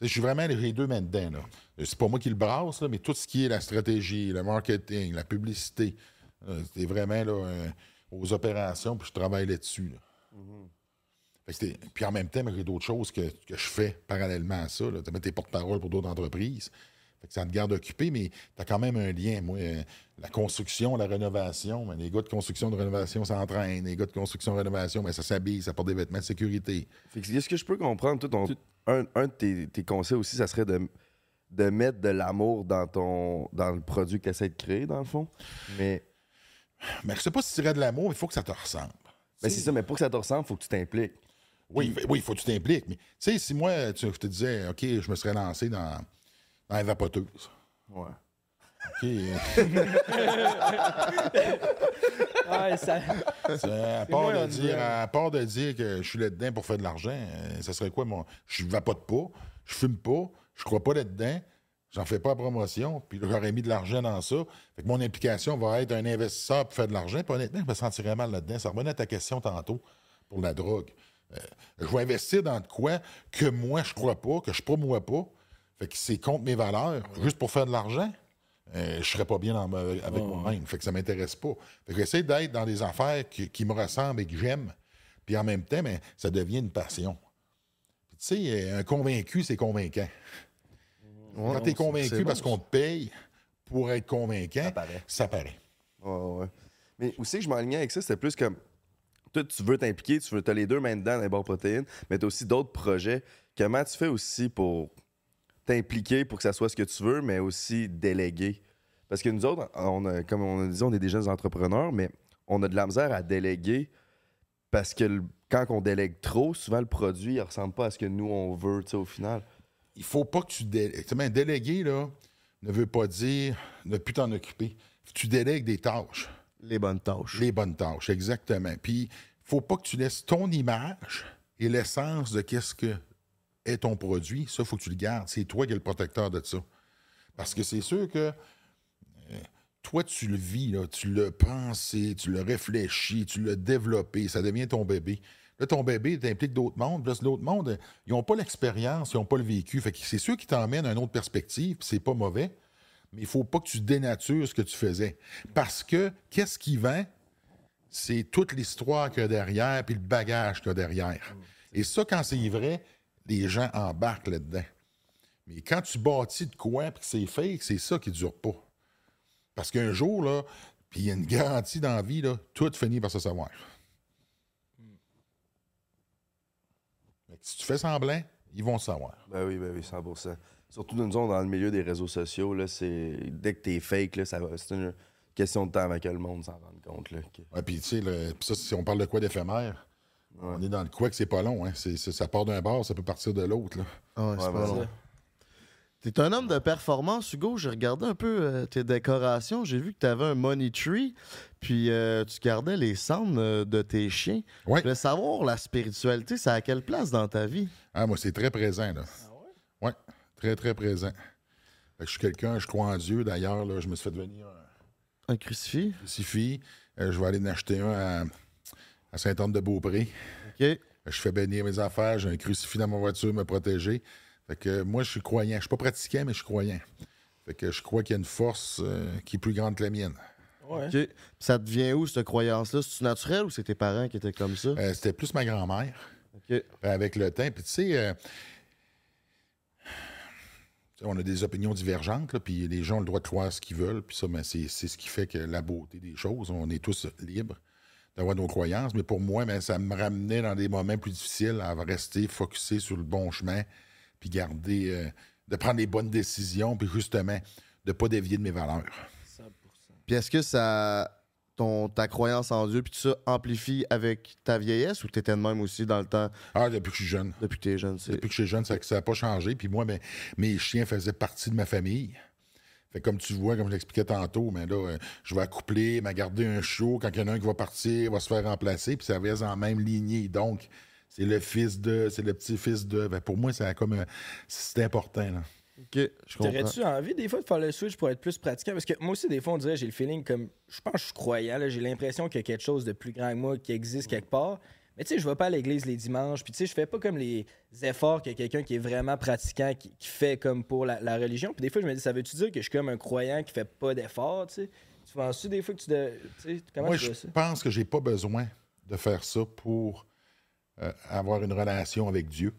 Je suis vraiment les deux mains dedans. Là. C'est pas moi qui le brasse, là, mais tout ce qui est la stratégie, le marketing, la publicité, euh, c'est vraiment là, euh, aux opérations, puis je travaille là-dessus. là. C'était- Puis en même temps, ben, j'ai d'autres choses que, que je fais parallèlement à ça. Tu tes porte-parole pour d'autres entreprises. Fait que ça te garde occupé, mais tu as quand même un lien. Moi, euh, la construction, la rénovation, ben, les gars de construction, de rénovation s'entraînent. Les gars de construction, de rénovation, ben, ça s'habille, ça porte des vêtements de sécurité. Fait que Est-ce que je peux comprendre, toi, ton- un, un de tes, tes conseils aussi, ça serait de, de mettre de l'amour dans ton dans le produit que tu essaies de créer, dans le fond? Mais, Mais je sais pas si tu dirais de l'amour, mais il faut que ça te ressemble. mais c'est ça, mais pour que ça te ressemble, il faut que tu t'impliques. Oui, il oui, faut que tu t'impliques. Mais tu sais, si moi, tu, je te disais, OK, je me serais lancé dans, dans la vapoteuse. Ouais. OK. Ouais, ça- à, part de dire, à part de dire que je suis là-dedans pour faire de l'argent, euh, ça serait quoi, moi? Je vapote pas, je fume pas, je crois pas là-dedans, j'en fais pas la promotion, puis j'aurais mis de l'argent dans ça. Fait que mon implication va être un investisseur pour faire de l'argent. Puis honnêtement, je me sentirais mal là-dedans. Ça revenait à ta question tantôt pour la drogue. Euh, je vais investir dans de quoi que moi, je crois pas, que je promouvois pas. Fait que c'est contre mes valeurs, juste pour faire de l'argent. euh, je serais pas bien dans ma- avec moi-même. Fait que ça m'intéresse pas. Fait que j'essaie d'être dans des affaires qui, qui me ressemblent et que j'aime. Puis en même temps, ben, ça devient une passion. Puis tu sais, un convaincu, c'est convaincant. Quand tu es convaincu bon, parce qu'on te paye pour être convaincant, Ça paraît. ça paraît. Ouais. Mais aussi, je m'alignais avec ça, c'était plus comme. Tu veux t'impliquer, tu veux, as les deux mains dedans dans les barres protéines, mais tu as aussi d'autres projets. Comment tu fais aussi pour t'impliquer pour que ça soit ce que tu veux, mais aussi déléguer? Parce que nous autres, on a, comme on a dit, on est des jeunes entrepreneurs, mais on a de la misère à déléguer parce que quand on délègue trop, souvent le produit ne ressemble pas à ce que nous on veut, au final. Il faut pas que tu délègues. Délégué, là, ne veut pas dire ne plus t'en occuper. Tu délègues des tâches. Les bonnes tâches. Les bonnes tâches, exactement. Puis, faut pas que tu laisses ton image et l'essence de qu'est-ce que est ton produit. Ça, faut que tu le gardes. C'est toi qui es le protecteur de ça. Parce que c'est sûr que euh, toi, tu le vis, tu l'as pensé, tu l'as réfléchi, tu l'as développé, ça devient ton bébé. Là, ton bébé t'implique d'autres mondes. Là, l'autre monde, ils n'ont pas l'expérience, ils n'ont pas le vécu. Fait que c'est sûr qu'ils t'emmènent à une autre perspective, c'est pas mauvais. Mais il faut pas que tu dénatures ce que tu faisais. Parce que qu'est-ce qui vend? C'est toute l'histoire qu'il y a derrière, puis le bagage qu'il y a derrière. Et ça, quand c'est vrai, les gens embarquent là-dedans. Mais quand tu bâtis de quoi, puis que c'est fake, c'est ça qui ne dure pas. Parce qu'un jour, là, puis il y a une garantie dans la vie, là, tout finit par se savoir. Que si tu fais semblant, ils vont le savoir. Ben oui, ben oui, 100%. Surtout nous autres, dans le milieu des réseaux sociaux, là, c'est dès que t'es fake, là, ça va- c'est une question de temps avant que le monde s'en rende compte. Là, que- Ouais, puis tu sais, le- ça, si on parle de quoi d'éphémère, on est dans le quoi que c'est pas long. Hein. C'est- c'est- ça part d'un bord, ça peut partir de l'autre. là. Ah ouais, c'est Ouais, pas long. ça. T'es un homme de performance, Hugo. J'ai regardé un peu euh, tes décorations. J'ai vu que tu avais un money tree, puis euh, tu gardais les cendres euh, de tes chiens. Ouais. Je voulais savoir, la spiritualité, c'est à quelle place dans ta vie? Ah, moi, c'est très présent. Là. ouais? Très, très présent. Que je suis quelqu'un, je crois en Dieu. D'ailleurs, là, je me suis fait devenir un Un crucifix? crucifix. Euh, je vais aller en acheter un à, à Saint-Anne-de-Beaupré. OK. Je fais bénir mes affaires, j'ai un crucifix dans ma voiture, me protéger. Fait que euh, moi, je suis croyant. Je suis pas pratiquant, mais je suis croyant. Fait que je crois qu'il y a une force euh, qui est plus grande que la mienne. Ouais. Ça te vient où, cette croyance-là? C'est-tu naturel ou c'est tes parents qui étaient comme ça? Euh, C'était plus ma grand-mère. Avec le temps. Puis tu sais, euh, tu sais, on a des opinions divergentes, là, puis les gens ont le droit de croire ce qu'ils veulent, puis ça, ben, c'est c'est ce qui fait que la beauté des choses. On est tous libres d'avoir nos croyances, mais pour moi, ben, ça me ramenait dans des moments plus difficiles à rester focusé sur le bon chemin, puis garder, euh, de prendre les bonnes décisions, puis justement, de ne pas dévier de mes valeurs. Puis est-ce que ça. Ton, ta croyance en Dieu, puis tout ça amplifie avec ta vieillesse ou t'étais de même aussi dans le temps, Ah, depuis que je suis jeune. depuis que t'es jeune? c'est- Depuis que je suis jeune, ça n'a pas changé. Puis moi, ben, mes chiens faisaient partie de ma famille. Fait comme tu vois, comme je l'expliquais tantôt, mais là, euh, je vais accoupler, m'a garder un show. Quand il y en a un qui va partir, il va se faire remplacer. Puis ça reste en même lignée. Donc, c'est le fils de, c'est le petit-fils de. Ben, pour moi, c'est comme. un- c'est important. Là. OK, je comprends. T'aurais-tu envie des fois de faire le switch pour être plus pratiquant? Parce que moi aussi, des fois, on dirait, j'ai le feeling comme. Je pense que je suis croyant, là, j'ai l'impression qu'il y a quelque chose de plus grand que moi qui existe quelque part. Mais tu sais, je vais pas à l'église les dimanches, puis tu sais, je fais pas comme les efforts que quelqu'un qui est vraiment pratiquant qui, qui fait comme pour la, la religion. Puis des fois, je me dis, ça veut-tu dire que je suis comme un croyant qui fait pas d'efforts, tu sais? Tu penses-tu des fois que tu. De, tu sais, comment moi, tu je ça? pense que j'ai pas besoin de faire ça pour euh, avoir une relation avec Dieu.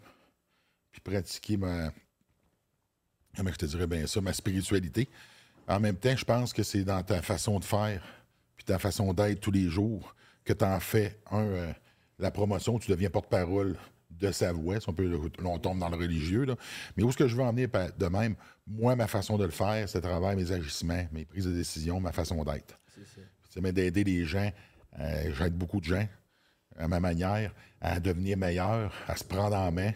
Puis pratiquer ma. Comment je te dirais bien ça, ma spiritualité. En même temps, je pense que c'est dans ta façon de faire, puis ta façon d'être tous les jours, que tu en fais, un, euh, la promotion, tu deviens porte-parole de sa voix, si on, peut, là, on tombe dans le religieux, là. mais où est-ce que je veux en venir de même? Moi, ma façon de le faire, c'est à travers mes agissements, mes prises de décision, ma façon d'être. C'est mais d'aider les gens, euh, j'aide beaucoup de gens, à ma manière, à devenir meilleur, à se prendre en main.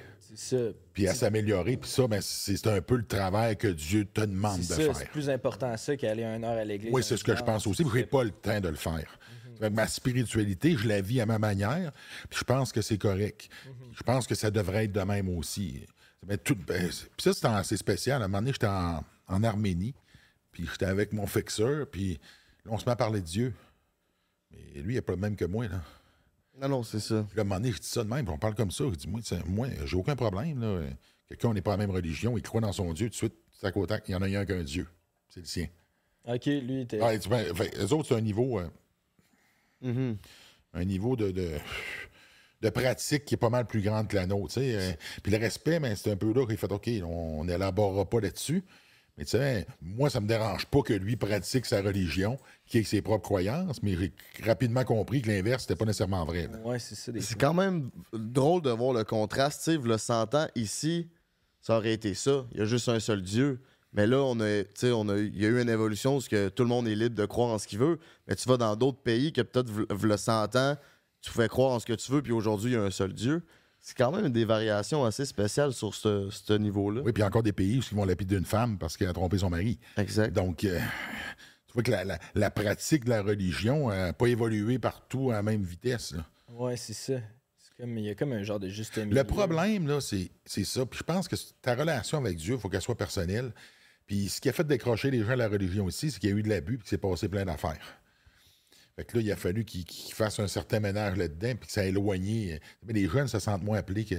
Puis à s'améliorer. Puis ça, ben, c'est un peu le travail que Dieu te demande de ça, c'est faire. plus important ça qu'aller une heure à l'église. Oui, c'est ce que je pense aussi. puis j'ai pas le temps de le faire. Que ma spiritualité, je la vis à ma manière. Puis je pense que c'est correct. Je pense que ça devrait être de même aussi. Ben, tout- ben, puis ça, c'est assez spécial. À un moment donné, j'étais en, en Arménie. Puis j'étais avec mon fixeur. Puis là, on se met à parler de Dieu. Mais lui, il n'est pas le même que moi. Là. Non, non, c'est ça. Puis à un moment donné, je dis ça de même, puis on parle comme ça. Je dis, moi, moi j'ai aucun problème. Là. Quelqu'un, on n'est pas la même religion, il croit dans son Dieu, tout de suite, c'est à côté, il y en a un qu'un Dieu. C'est le sien. Ok, lui. Ah, tu ben, fait, eux autres, c'est un niveau, euh, Mhm. un niveau de, de, de pratique qui est pas mal plus grande que la nôtre. euh. puis le respect, ben, c'est un peu là qu'il fait OK, on n'élaborera pas là-dessus. Mais tu sais, moi, ça me dérange pas que lui pratique sa religion, qui ait ses propres croyances, mais j'ai rapidement compris que l'inverse, c'était pas nécessairement vrai. Ouais, c'est ça. Quand même drôle de voir le contraste. Tu sais, le 100 ans, ici, ça aurait été ça. Il y a juste un seul Dieu. Mais là, on a, tu sais, on a, il y a eu une évolution parce que tout le monde est libre de croire en ce qu'il veut. Mais tu vas dans d'autres pays que peut-être, v'là 100 ans, tu pouvais croire en ce que tu veux, puis aujourd'hui, il y a un seul Dieu. C'est quand même des variations assez spéciales sur ce, ce niveau-là. Oui, puis il y a encore des pays où ils vont lapider une femme parce qu'elle a trompé son mari. Exact. Donc, euh, tu vois que la, la- la pratique de la religion n'a pas évolué partout à la même vitesse. là. Ouais, c'est ça. C'est comme, il y a comme un genre de juste milieu. Le problème, là, c'est c'est ça. Puis je pense que ta relation avec Dieu, il faut qu'elle soit personnelle. Puis Puis ce qui a fait décrocher les gens à la religion aussi, c'est qu'il y a eu de l'abus et qu'il s'est passé plein d'affaires. Fait que là, il a fallu qu'ils qu'ils fassent un certain ménage là-dedans puis que ça a éloigné. Mais les jeunes se sentent moins appelés que,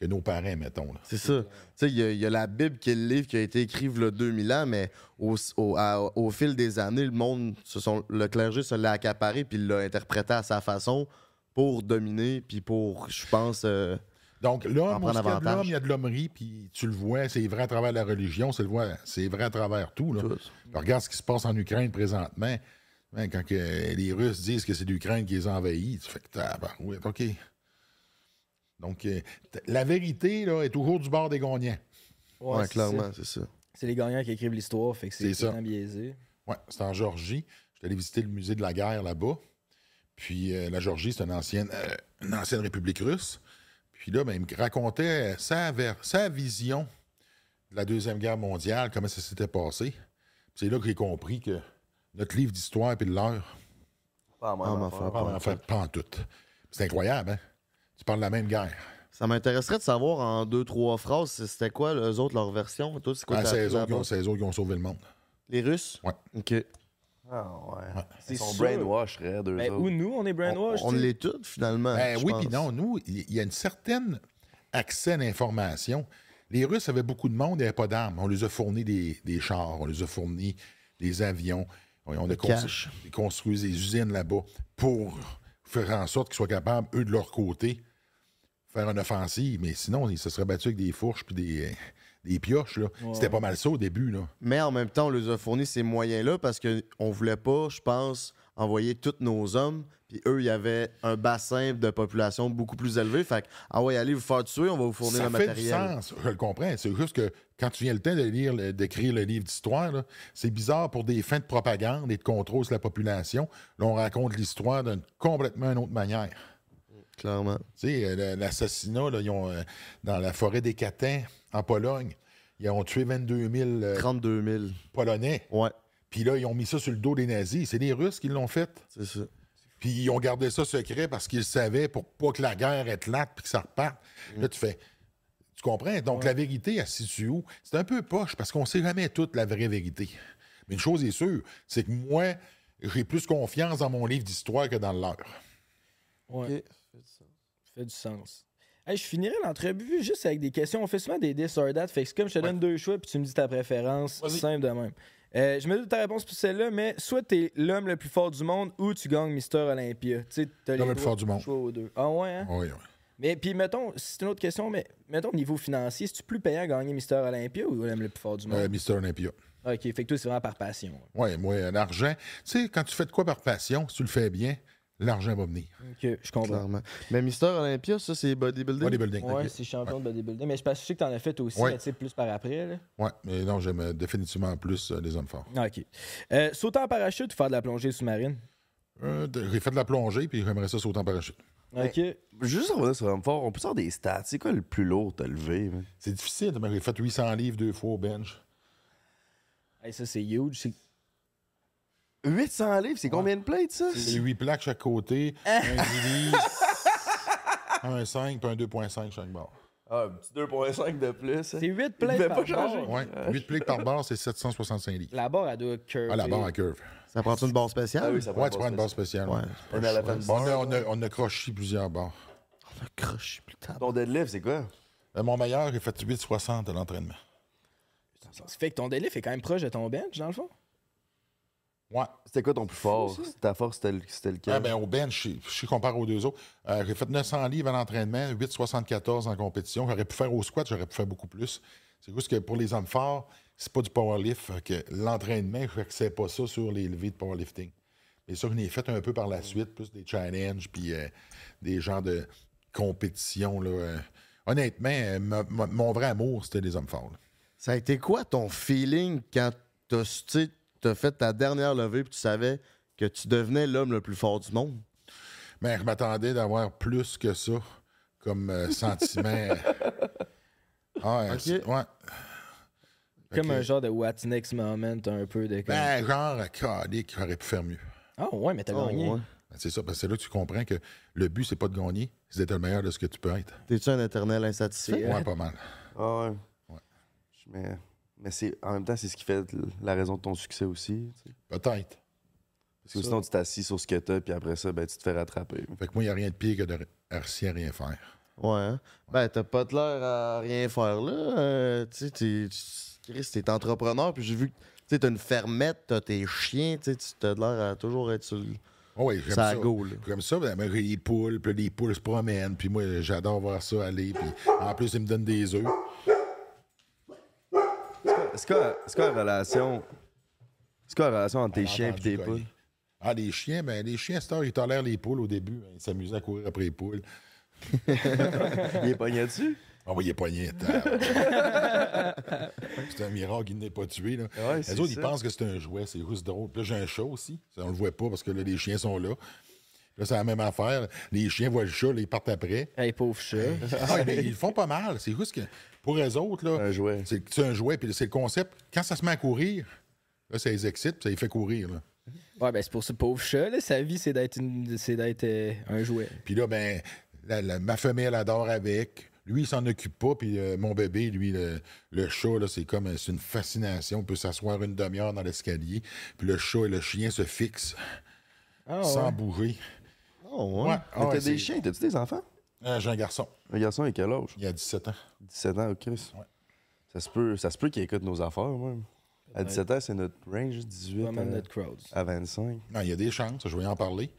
que nos parents, mettons. C'est ça. Tu sais, il y, a- il y a la Bible qui est le livre qui a été écrit il y a 2000 ans, mais au, au- à- au fil des années, le monde, se sont, le clergé se l'a accaparé puis il l'a interprété à sa façon pour dominer puis pour, je pense, euh, Donc, l'homme, il y a de avantage. l'homme, il y a de l'hommerie, puis tu le vois, c'est vrai à travers la religion, c'est vrai, à travers tout. Là. regarde ce qui se passe en Ukraine présentement. Ben, quand que les Russes disent que c'est l'Ukraine qui les a envahis, tu fais que oui, OK. Donc, euh, la vérité là, est toujours du bord des gagnants. Ouais, c'est clairement, ça. c'est ça. C'est les gagnants qui écrivent l'histoire, fait que c'est biaisé. Ouais, c'est en Georgie. J'étais allé visiter le musée de la guerre là-bas. Puis euh, la Georgie, c'est une ancienne, euh, une ancienne république russe. Puis là, ben, il me racontait sa, ver- sa vision de la Deuxième Guerre mondiale, comment ça s'était passé. Puis c'est là que j'ai compris que notre livre d'histoire et le leur, Pas en même Ah, affaire. pas en pas en tout. C'est incroyable, hein? Tu parles de la même guerre. Ça m'intéresserait de savoir en deux, trois phrases, c'était quoi, eux autres, leur version? Toi, c'est quoi Ah, c'est eux autres qui ont- base? c'est eux autres qui ont sauvé le monde. Les Russes? Ouais. OK. Ah ouais. C'est Ils sont sûr. brainwash, raide, eux Ben, autres. ou nous, on est brainwash. On sais? l'est tous, finalement. Ben oui, puis non, nous, il y a une certaine accès à l'information. Les Russes avaient beaucoup de monde, il n'y avait pas d'armes. On les a fourni des, des chars, on les a fourni des avions. On on a cash. construit, construit des usines là-bas pour faire en sorte qu'ils soient capables, eux, de leur côté, faire une offensive. Mais sinon, ils se seraient battus avec des fourches puis des, des pioches. là. C'était pas mal ça au début. Là. Mais en même temps, on les a fourni ces moyens-là parce qu'on voulait pas, je pense, envoyer tous nos hommes. Puis eux, il y avait un bassin de population beaucoup plus élevé. Fait que, ah ouais, allez vous faire tuer, on va vous fournir ça le fait matériel. du sens, je le comprends. C'est juste que quand tu viens le temps de lire, le- d'écrire le livre d'histoire, là, c'est bizarre pour des fins de propagande et de contrôle sur la population. Là, on raconte l'histoire d'une complètement une autre manière. Clairement. Tu sais, euh, l'assassinat, là, ils ont, euh, dans la forêt des Catins, en Pologne, ils ont tué 22 000 euh, 32 000. Polonais. Ouais, Puis là, ils ont mis ça sur le dos des nazis. C'est les Russes qui l'ont fait. c'est ça. Puis ils ont gardé ça secret parce qu'ils savaient pour pas que la guerre éclate puis que ça reparte. Là, tu fais. Tu comprends? Donc, la vérité, elle se situe où? C'est un peu poche parce qu'on sait jamais toute la vraie vérité. Mais une chose est sûre, c'est que moi, j'ai plus confiance dans mon livre d'histoire que dans le leur. Ouais. Ça fait du sens. Hey, je finirai l'entrevue juste avec des questions. On fait souvent des this or that. Fait que c'est comme je te donne deux choix puis tu me dis ta préférence. Simple de même. Euh, je me doute ta réponse pour celle-là, mais soit t'es l'homme le plus fort du monde ou tu gagnes Mister Olympia. L'homme le plus fort du de monde. choix aux deux. Ah ouais, hein? Oui, oui. Mais puis mettons, c'est une autre question, mais mettons au niveau financier, c'est-tu plus payant à gagner Mister Olympia ou l'homme le plus fort du monde? Euh, Mister Olympia. Ok, fait que toi, c'est vraiment par passion. Oui, moi, l'argent. Tu sais, quand tu fais de quoi par passion, si tu le fais bien, l'argent va venir. Ok, je comprends. Clairement. Mais Mister Olympia, ça, c'est bodybuilding? Bodybuilding. Ouais, ok. c'est champion de bodybuilding. Mais je pense que je sais que t'en as fait aussi, Ouais. mais tu sais, plus par après. Là. Oui, mais non, j'aime euh, définitivement plus euh, les hommes forts. Ah, Ok. Euh, sauter en parachute ou faire de la plongée sous-marine? Euh, j'ai fait de la plongée, puis j'aimerais ça sauter en parachute. Ok. Juste revenir sur l'homme fort, on peut sortir des stats. C'est quoi le plus lourd t'as levé? C'est difficile, mais j'ai fait 800 livres deux fois au bench. Hey, ça, c'est huge. C'est 800 livres, c'est combien de plates, ça? C'est 8 plaques chaque côté, un 10 livres, un 5 puis un 2.5 chaque barre. Ah, un petit 2.5 de plus. c'est 8 Il plates devait par pas changer. barre. Ouais, 8 plaques par barre, c'est 765 livres. La barre, elle doit curve. Ah, la barre à curve. Ça prend une barre spéciale? Ah oui, ça Ouais, tu prends une barre spéciale. Ouais. ouais. Un elephant On a, bar. on, a, on a croché plusieurs barres. On a croché plus tard. Ton deadlift, c'est quoi? Euh, mon meilleur, j'ai fait 8,60 à l'entraînement. Ça fait que ton délai est quand même proche de ton bench, dans le fond? Ouais. C'était quoi ton plus fort? Ta force, c'était le- c'était lequel? Ah, ben, au bench, je comparé aux deux autres. Euh, j'ai fait 900 livres à l'entraînement, 8,74 en compétition. J'aurais pu faire au squat, j'aurais pu faire beaucoup plus. C'est juste que pour les hommes forts, c'est pas du powerlift. que l'entraînement, je n'accède pas ça sur les levées de powerlifting. Mais ça, je l'ai fait un peu par la suite, plus des challenges, puis euh, des genres de compétition. Là, euh. Honnêtement, mon vrai amour, c'était les hommes forts. là. Ça a été quoi ton feeling quand t'as tu t'as fait ta dernière levée et tu savais que tu devenais l'homme le plus fort du monde? Mais je m'attendais d'avoir plus que ça comme euh, sentiment. Ah, ouais. Comme un genre de what's next moment, un peu de. comme- Ben, genre, calique, j'aurais pu faire mieux. Ah ouais, mais t'as Oh, gagné. ouais. Ben, c'est ça, parce que c'est là que tu comprends que le but, c'est pas de gagner, c'est d'être le meilleur de ce que tu peux être. T'es-tu un éternel insatisfait? Ouais, pas mal. Ah ouais. Ouais. Je mets... Mais c'est en même temps, c'est ce qui fait la raison de ton succès aussi. tu sais. Peut-être. Parce que sinon, tu t'assis sur ce que t'as, puis après ça, ben, tu te fais rattraper. Fait que moi, il n'y a rien de pire que de réussir à rien faire. Ouais. hein? Ben, t'as pas de l'air à rien faire là. Euh, tu sais, t'es- tu- Chris, t'es entrepreneur, puis j'ai vu que tu sais, t'as une fermette, t'as tes chiens, tu sais, tu t'as de l'air à toujours être sur le. Oh oui, j'aime Ça ça. à go, là. Comme ça, ben, ben, les poules, puis les poules se promènent, puis moi, j'adore voir ça aller, puis en plus, ils me donnent des œufs. Est-ce que la relation. Est-ce que la relation entre tes chiens et tes poules? Ah, les chiens, ben, les chiens, Star, ils tolèrent les poules au début. hein. Ils s'amusaient à courir après les poules. Il est pogné dessus? Ah oui, il est poigné. c'est un miracle qu'il n'ait pas tué. Là. Ouais, les c'est autres, ils pensent que c'est un jouet. C'est juste drôle. Puis là, j'ai un chat aussi. Ça, on le voit pas parce que là, les chiens sont là. Là, c'est la même affaire. Les chiens voient le chat, là, ils partent après. Hey, pauvre chat. Ah, mais ils le font pas mal. C'est juste que pour eux autres, là, Un jouet. c'est c'est un jouet. Puis c'est le concept. Quand ça se met à courir, là, ça les excite, puis ça les fait courir. Là. Ouais, ben c'est pour ça, pauvre chat, là, sa vie, c'est d'être une... c'est d'être euh, un jouet. Puis là, ben, la- la- ma femelle adore avec. Lui, il s'en occupe pas. Puis euh, mon bébé, lui, le, le chat, là, c'est comme euh, c'est une fascination. On peut s'asseoir une demi-heure dans l'escalier. Puis le chat et le chien se fixent Ah, sans ouais. bouger. Oh, ouais. Ouais. Mais Ah ouais, des chiens, t'as-tu des enfants? Euh, J'ai un garçon. Un garçon, à quel âge? Il a 17 ans. 17 ans, ok. Ouais. Ça se peut, ça se peut qu'il écoute nos affaires, même. À 17 ans, c'est notre range, 18 Pas mal à, notre crowd. à 25. Non, il y a des chances. Je vais y en parler.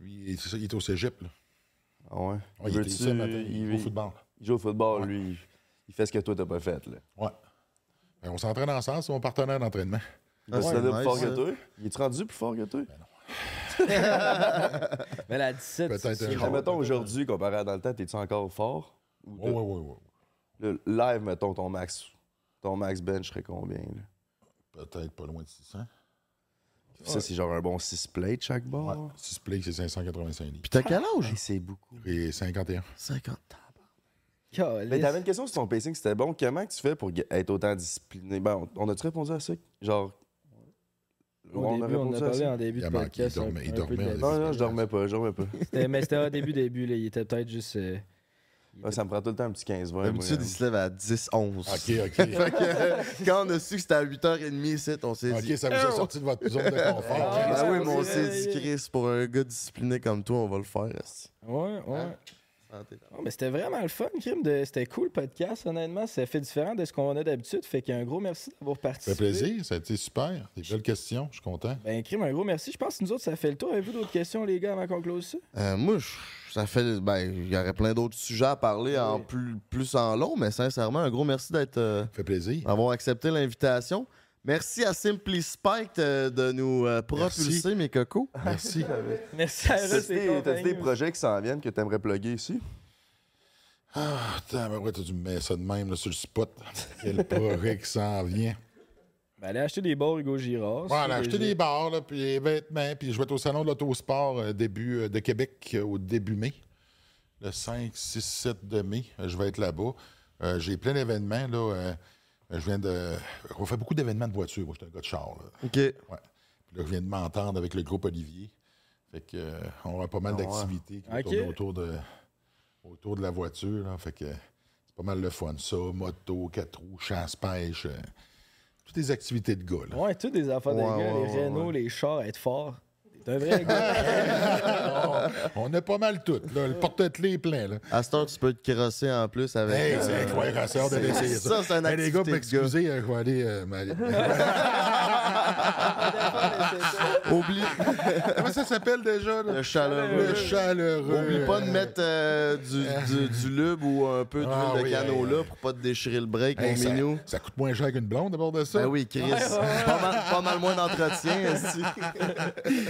Lui, il est, il est au cégep. Là. Ah ouais? Ouais, Il il était matin. Il il- joue au football. Il joue au football, Ouais. lui. Il fait ce que toi, t'as pas fait, là. Ouais. Ben, on s'entraîne ensemble. C'est mon partenaire d'entraînement. Il Ah, se c'est nice, fort ça. que toi? Il est rendu plus fort que toi? Mais à 17, Peut-être c'est- un c'est jour. rare. mettons aujourd'hui, comparé à dans le temps, t'es-tu encore fort? Ou Oui, oui, oui. Le live, mettons, ton max, ton max bench serait combien? Là? Peut-être pas loin de 600. Puis Ça, c'est genre un bon 6 plates chaque Ouais. bord. 6 plays, c'est 585 livres. Puis t'as quel âge? Hey, c'est beaucoup. Et 51. 50. Calisse. Mais t'avais une question sur ton pacing, c'était bon. Comment que tu fais pour être autant discipliné? Ben, on, on a-tu répondu à ça? Genre. Au début, on a parlé en début de podcast. il dormait- il dormait. Non, non, je dormais pas, je dormais pas. C'était- Mais c'était au début, début, là. Il était peut-être juste. euh, était- ça me prend tout le temps un petit 15-20. moi, D'habitude, hein. il se lève à 10-11. OK, OK. Fait que, quand on a su que c'était à 8h30 ici, on s'est dit. OK, ça vous a sorti de votre zone de confort. Ah, Ah oui, mais on s'est dit, Chris, pour un gars discipliné comme toi, on va le faire. Ouais, ouais. Santé. Non, mais c'était vraiment le fun, Crime. De... C'était cool le podcast, honnêtement. Ça fait différent de ce qu'on a d'habitude. Fait qu'un gros merci d'avoir Ça participé. fait plaisir, ça a été super. Des belles questions, je suis content. Ben, Crime, un gros merci. Je pense que nous autres, ça fait le tour. Avez-vous d'autres questions, les gars, avant qu'on close ça? Euh, moi, je- ça fait. Ben, il y aurait plein d'autres sujets à parler en plus en long, mais sincèrement, un gros merci d'être. euh, Ça fait plaisir. d'avoir accepté l'invitation. Merci à Simply Spike euh, de nous euh, propulser, mes cocos. Merci. Merci à Russ T'as-tu des- projets qui s'en viennent que t'aimerais plugger ici? Ah, attends, mais ouais, t'as dû me mettre ça de même là, sur le spot. Quel projet qui s'en vient. Ben, allez acheter des bars Hugo Girard. Voilà, acheter des bars, là, puis des vêtements, puis je vais être au salon de l'autosport euh, début euh, de Québec euh, au début mai. Le 5, 6, 7 de mai, je vais être là-bas. Euh, J'ai plein d'événements, là. Euh, je viens de. On fait beaucoup d'événements de voitures. Moi, je suis un gars de char, là. OK. Puis là, je viens de m'entendre avec le groupe Olivier. Fait que, euh, on aura pas mal d'activités qui vont tourner autour de, autour de la voiture. là. Fait que c'est pas mal le fun. Ça, moto, quatre roues, chasse-pêche. euh, toutes les activités de gars. Là. Ouais, tous des affaires Ouais, de gars, ouais, les ouais, Renault, ouais. les chars, être fort. T'es un vrai gars. on a pas mal tout. Là. Le porte-clés est plein. Là. À cette heure, tu peux te crosser en plus avec. Hey, euh, c'est incroyable, c'est de l'essayer, ça. Ça, c'est une Hey, les gars, activité m'excuser, euh, je vais aller. euh, Oublie Comment ça s'appelle déjà? Là? le chaleureux. Le chaleureux. Oublie pas de mettre euh, du, du, du lube ou un peu d'huile Ah de oui, canola hey, pour pas te déchirer le break, Hey, mon ça, minou. ça coûte moins cher qu'une blonde d'abord de ça. Ben oui, Chris. Pas, mal, pas mal moins d'entretien. esti.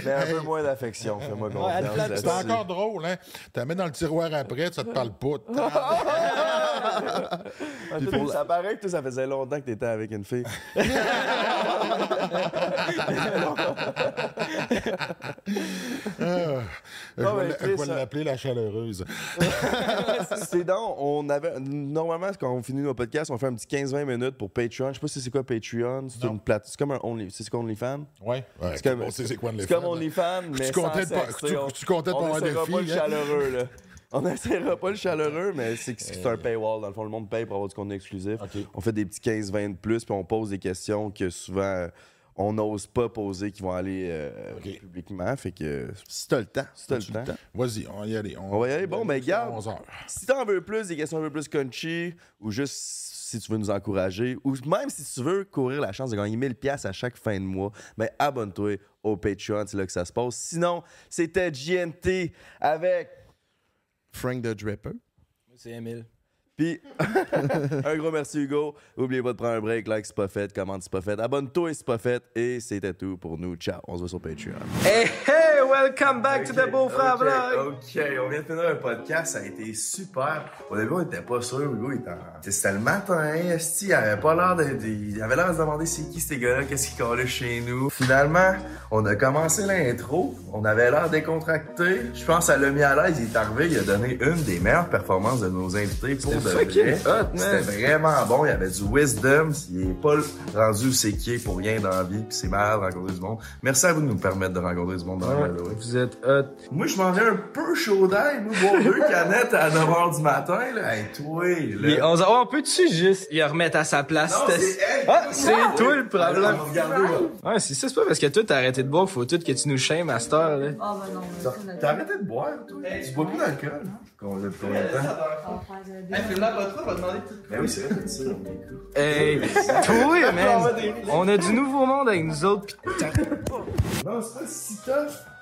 Mais un peu moins d'affection, fais-moi confiance. C'est encore drôle, hein? Tu la mets dans le tiroir après, ça te parle pas. Ça paraît que toi, ça faisait longtemps que t'étais avec une fille. Je Non, vais mais ça- l'appeler la chaleureuse. C'est donc, on avait. Normalement, quand on finit nos podcasts, on fait un petit 15-20 minutes pour Patreon. Je sais pas si c'est quoi Patreon. C'est une plate. C'est comme un Only. C'est quoi OnlyFans? Ouais. ouais C'est comme, on sait c'est quoi les c'est comme. OnlyFans, mais Tu comptais de pas- le hein? chaleureux, là. On n'essaiera pas le chaleureux, mais c'est c'est un paywall. Dans le fond, le monde paye pour avoir du contenu exclusif. On fait des petits 15-20 de plus, puis on pose des questions que souvent euh, on n'ose pas poser, qui vont aller euh, publiquement. Fait que Si t'as le temps. Si t'as le temps. Vas-y, on va y aller. On va y aller. Bon, ben, garde. 11 heures. si t'en veux plus, des questions un peu plus crunchy, ou juste si tu veux nous encourager, ou même si tu veux courir la chance de gagner 1000$ à chaque fin de mois, ben abonne-toi au Patreon, c'est là que ça se passe. Sinon, c'était GNT avec Frank the Dripper. C'est Emile. Puis, un gros merci Hugo. N'oubliez pas de prendre un break, like c'est pas fait, commente si c'est pas fait, abonne-toi c'est pas fait. Et c'était tout pour nous. Ciao, on se voit sur Patreon. Hey, welcome back to the Beau-Frère Vlog. Ok, on vient de finir un podcast, ça a été super. Au début, on était pas sûr, Hugo, il était en- C'était le matin, esti, il avait pas l'air de... Il avait l'air de se demander c'est qui ces gars-là, qu'est-ce qu'ils collaient chez nous. Finalement, on a commencé l'intro, on avait l'air décontracté. Je pense à l'a mis à l'aise, il est arrivé, il a donné une des meilleures performances de nos invités pour de vrai. C'était vraiment bon, il y avait du wisdom, il est pas rendu où c'est qui est pour rien dans la vie, puis c'est malade de rencontrer du monde. Merci à vous de nous permettre de rencontrer du monde dans la Vous êtes hot. Moi, je m'en viens un peu chaud d'ail, moi, boire deux canettes à 9h du matin, là. Hey, toi, là. Il est 11 Oh, on peut-tu juste y remettre à sa place? Non, c'est elle. Ah, c'est toi le Alors, problème. on va regarder, là. Ouais, c'est ça, c'est pas parce que toi t'as arrêté de boire, faut tout que tu nous shames à cette heure, là. Ah, bah non, mais ça, T'as arrêté de boire, toi? Tu bois plus d'alcool? Qu'on depuis combien de temps? on va faire des- Ben oui, c'est vrai, dit ça, on. Hey, toi, man, on a du nouveau monde avec nous autres, pis Non, c'est pas si tough.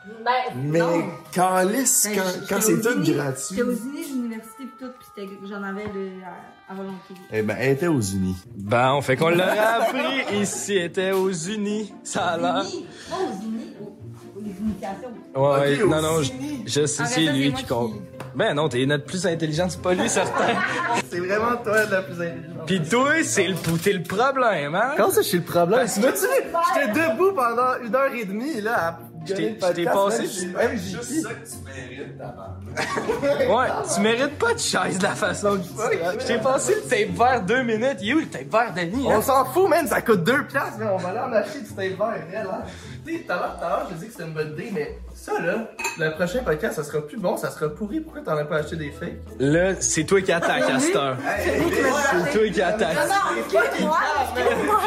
Ben, Mais, non. calice, Ben, quand, quand c'est tout gratuit. J'étais aux unis d'université pis tout, pis j'en avais de, à, à volonté. Eh ben, elle était aux unis. Bon, fait qu'on l'aurait appris ici, était aux unis, ça a l'air. Unis, pas aux unis, aux, aux. Ouais, non, aux non, je, unis. je sais, c'est lui qui compte. Ben non, t'es notre plus intelligent, c'est pas lui, certain. C'est vraiment toi la plus intelligente. Pis toi, c'est le, t'es le problème, hein? Comment ça, je suis le problème? Tu m'as J'étais debout pendant une heure et demie, là, à Je t'ai- passé- même juste ça que tu mérites, ta Ouais, tu mérites pas de chaise de la façon que tu. Je t'ai passé le tape vert deux minutes. Il est où le tape vert, Danny? On Hein? s'en fout, man, ça coûte 2 piastres, mais on va aller en acheter du tape vert, réel, hein. Tu sais, tout à l'heure, tout à l'heure, je dis que c'était une bonne idée, mais ça, là, le prochain podcast, ça sera plus bon, ça sera pourri. Pourquoi t'en as pas acheté des fakes? Là, c'est toi qui attaques à cette heure. C'est toi qui attaques. Non, non, moi,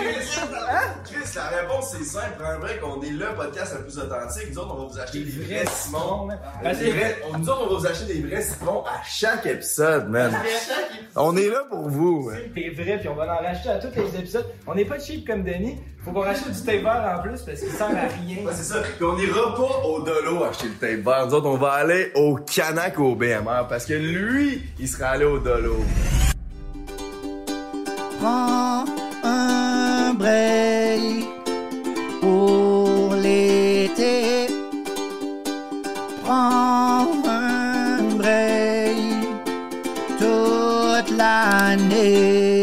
Chris, la réponse c'est simple. Prends un break, on est le podcast le plus authentique. Nous autres, on va vous acheter des vrais vrais- on- Nous autres, on va vous acheter des vrais citrons à Chaque épisode, man. On est là pour vous. hein. T'es vrai, puis on va en racheter à tous les épisodes. On n'est pas cheap comme Danny. Faut qu'on rachète du tape vert en plus parce qu'il sert à rien. C'est ça. Puis on ira pas au Acheter le tape vert. Nous autres, on va aller au Canac au BMR parce que lui, il sera allé au Dolo. Prends un break pour l'été. Prends un break toute l'année.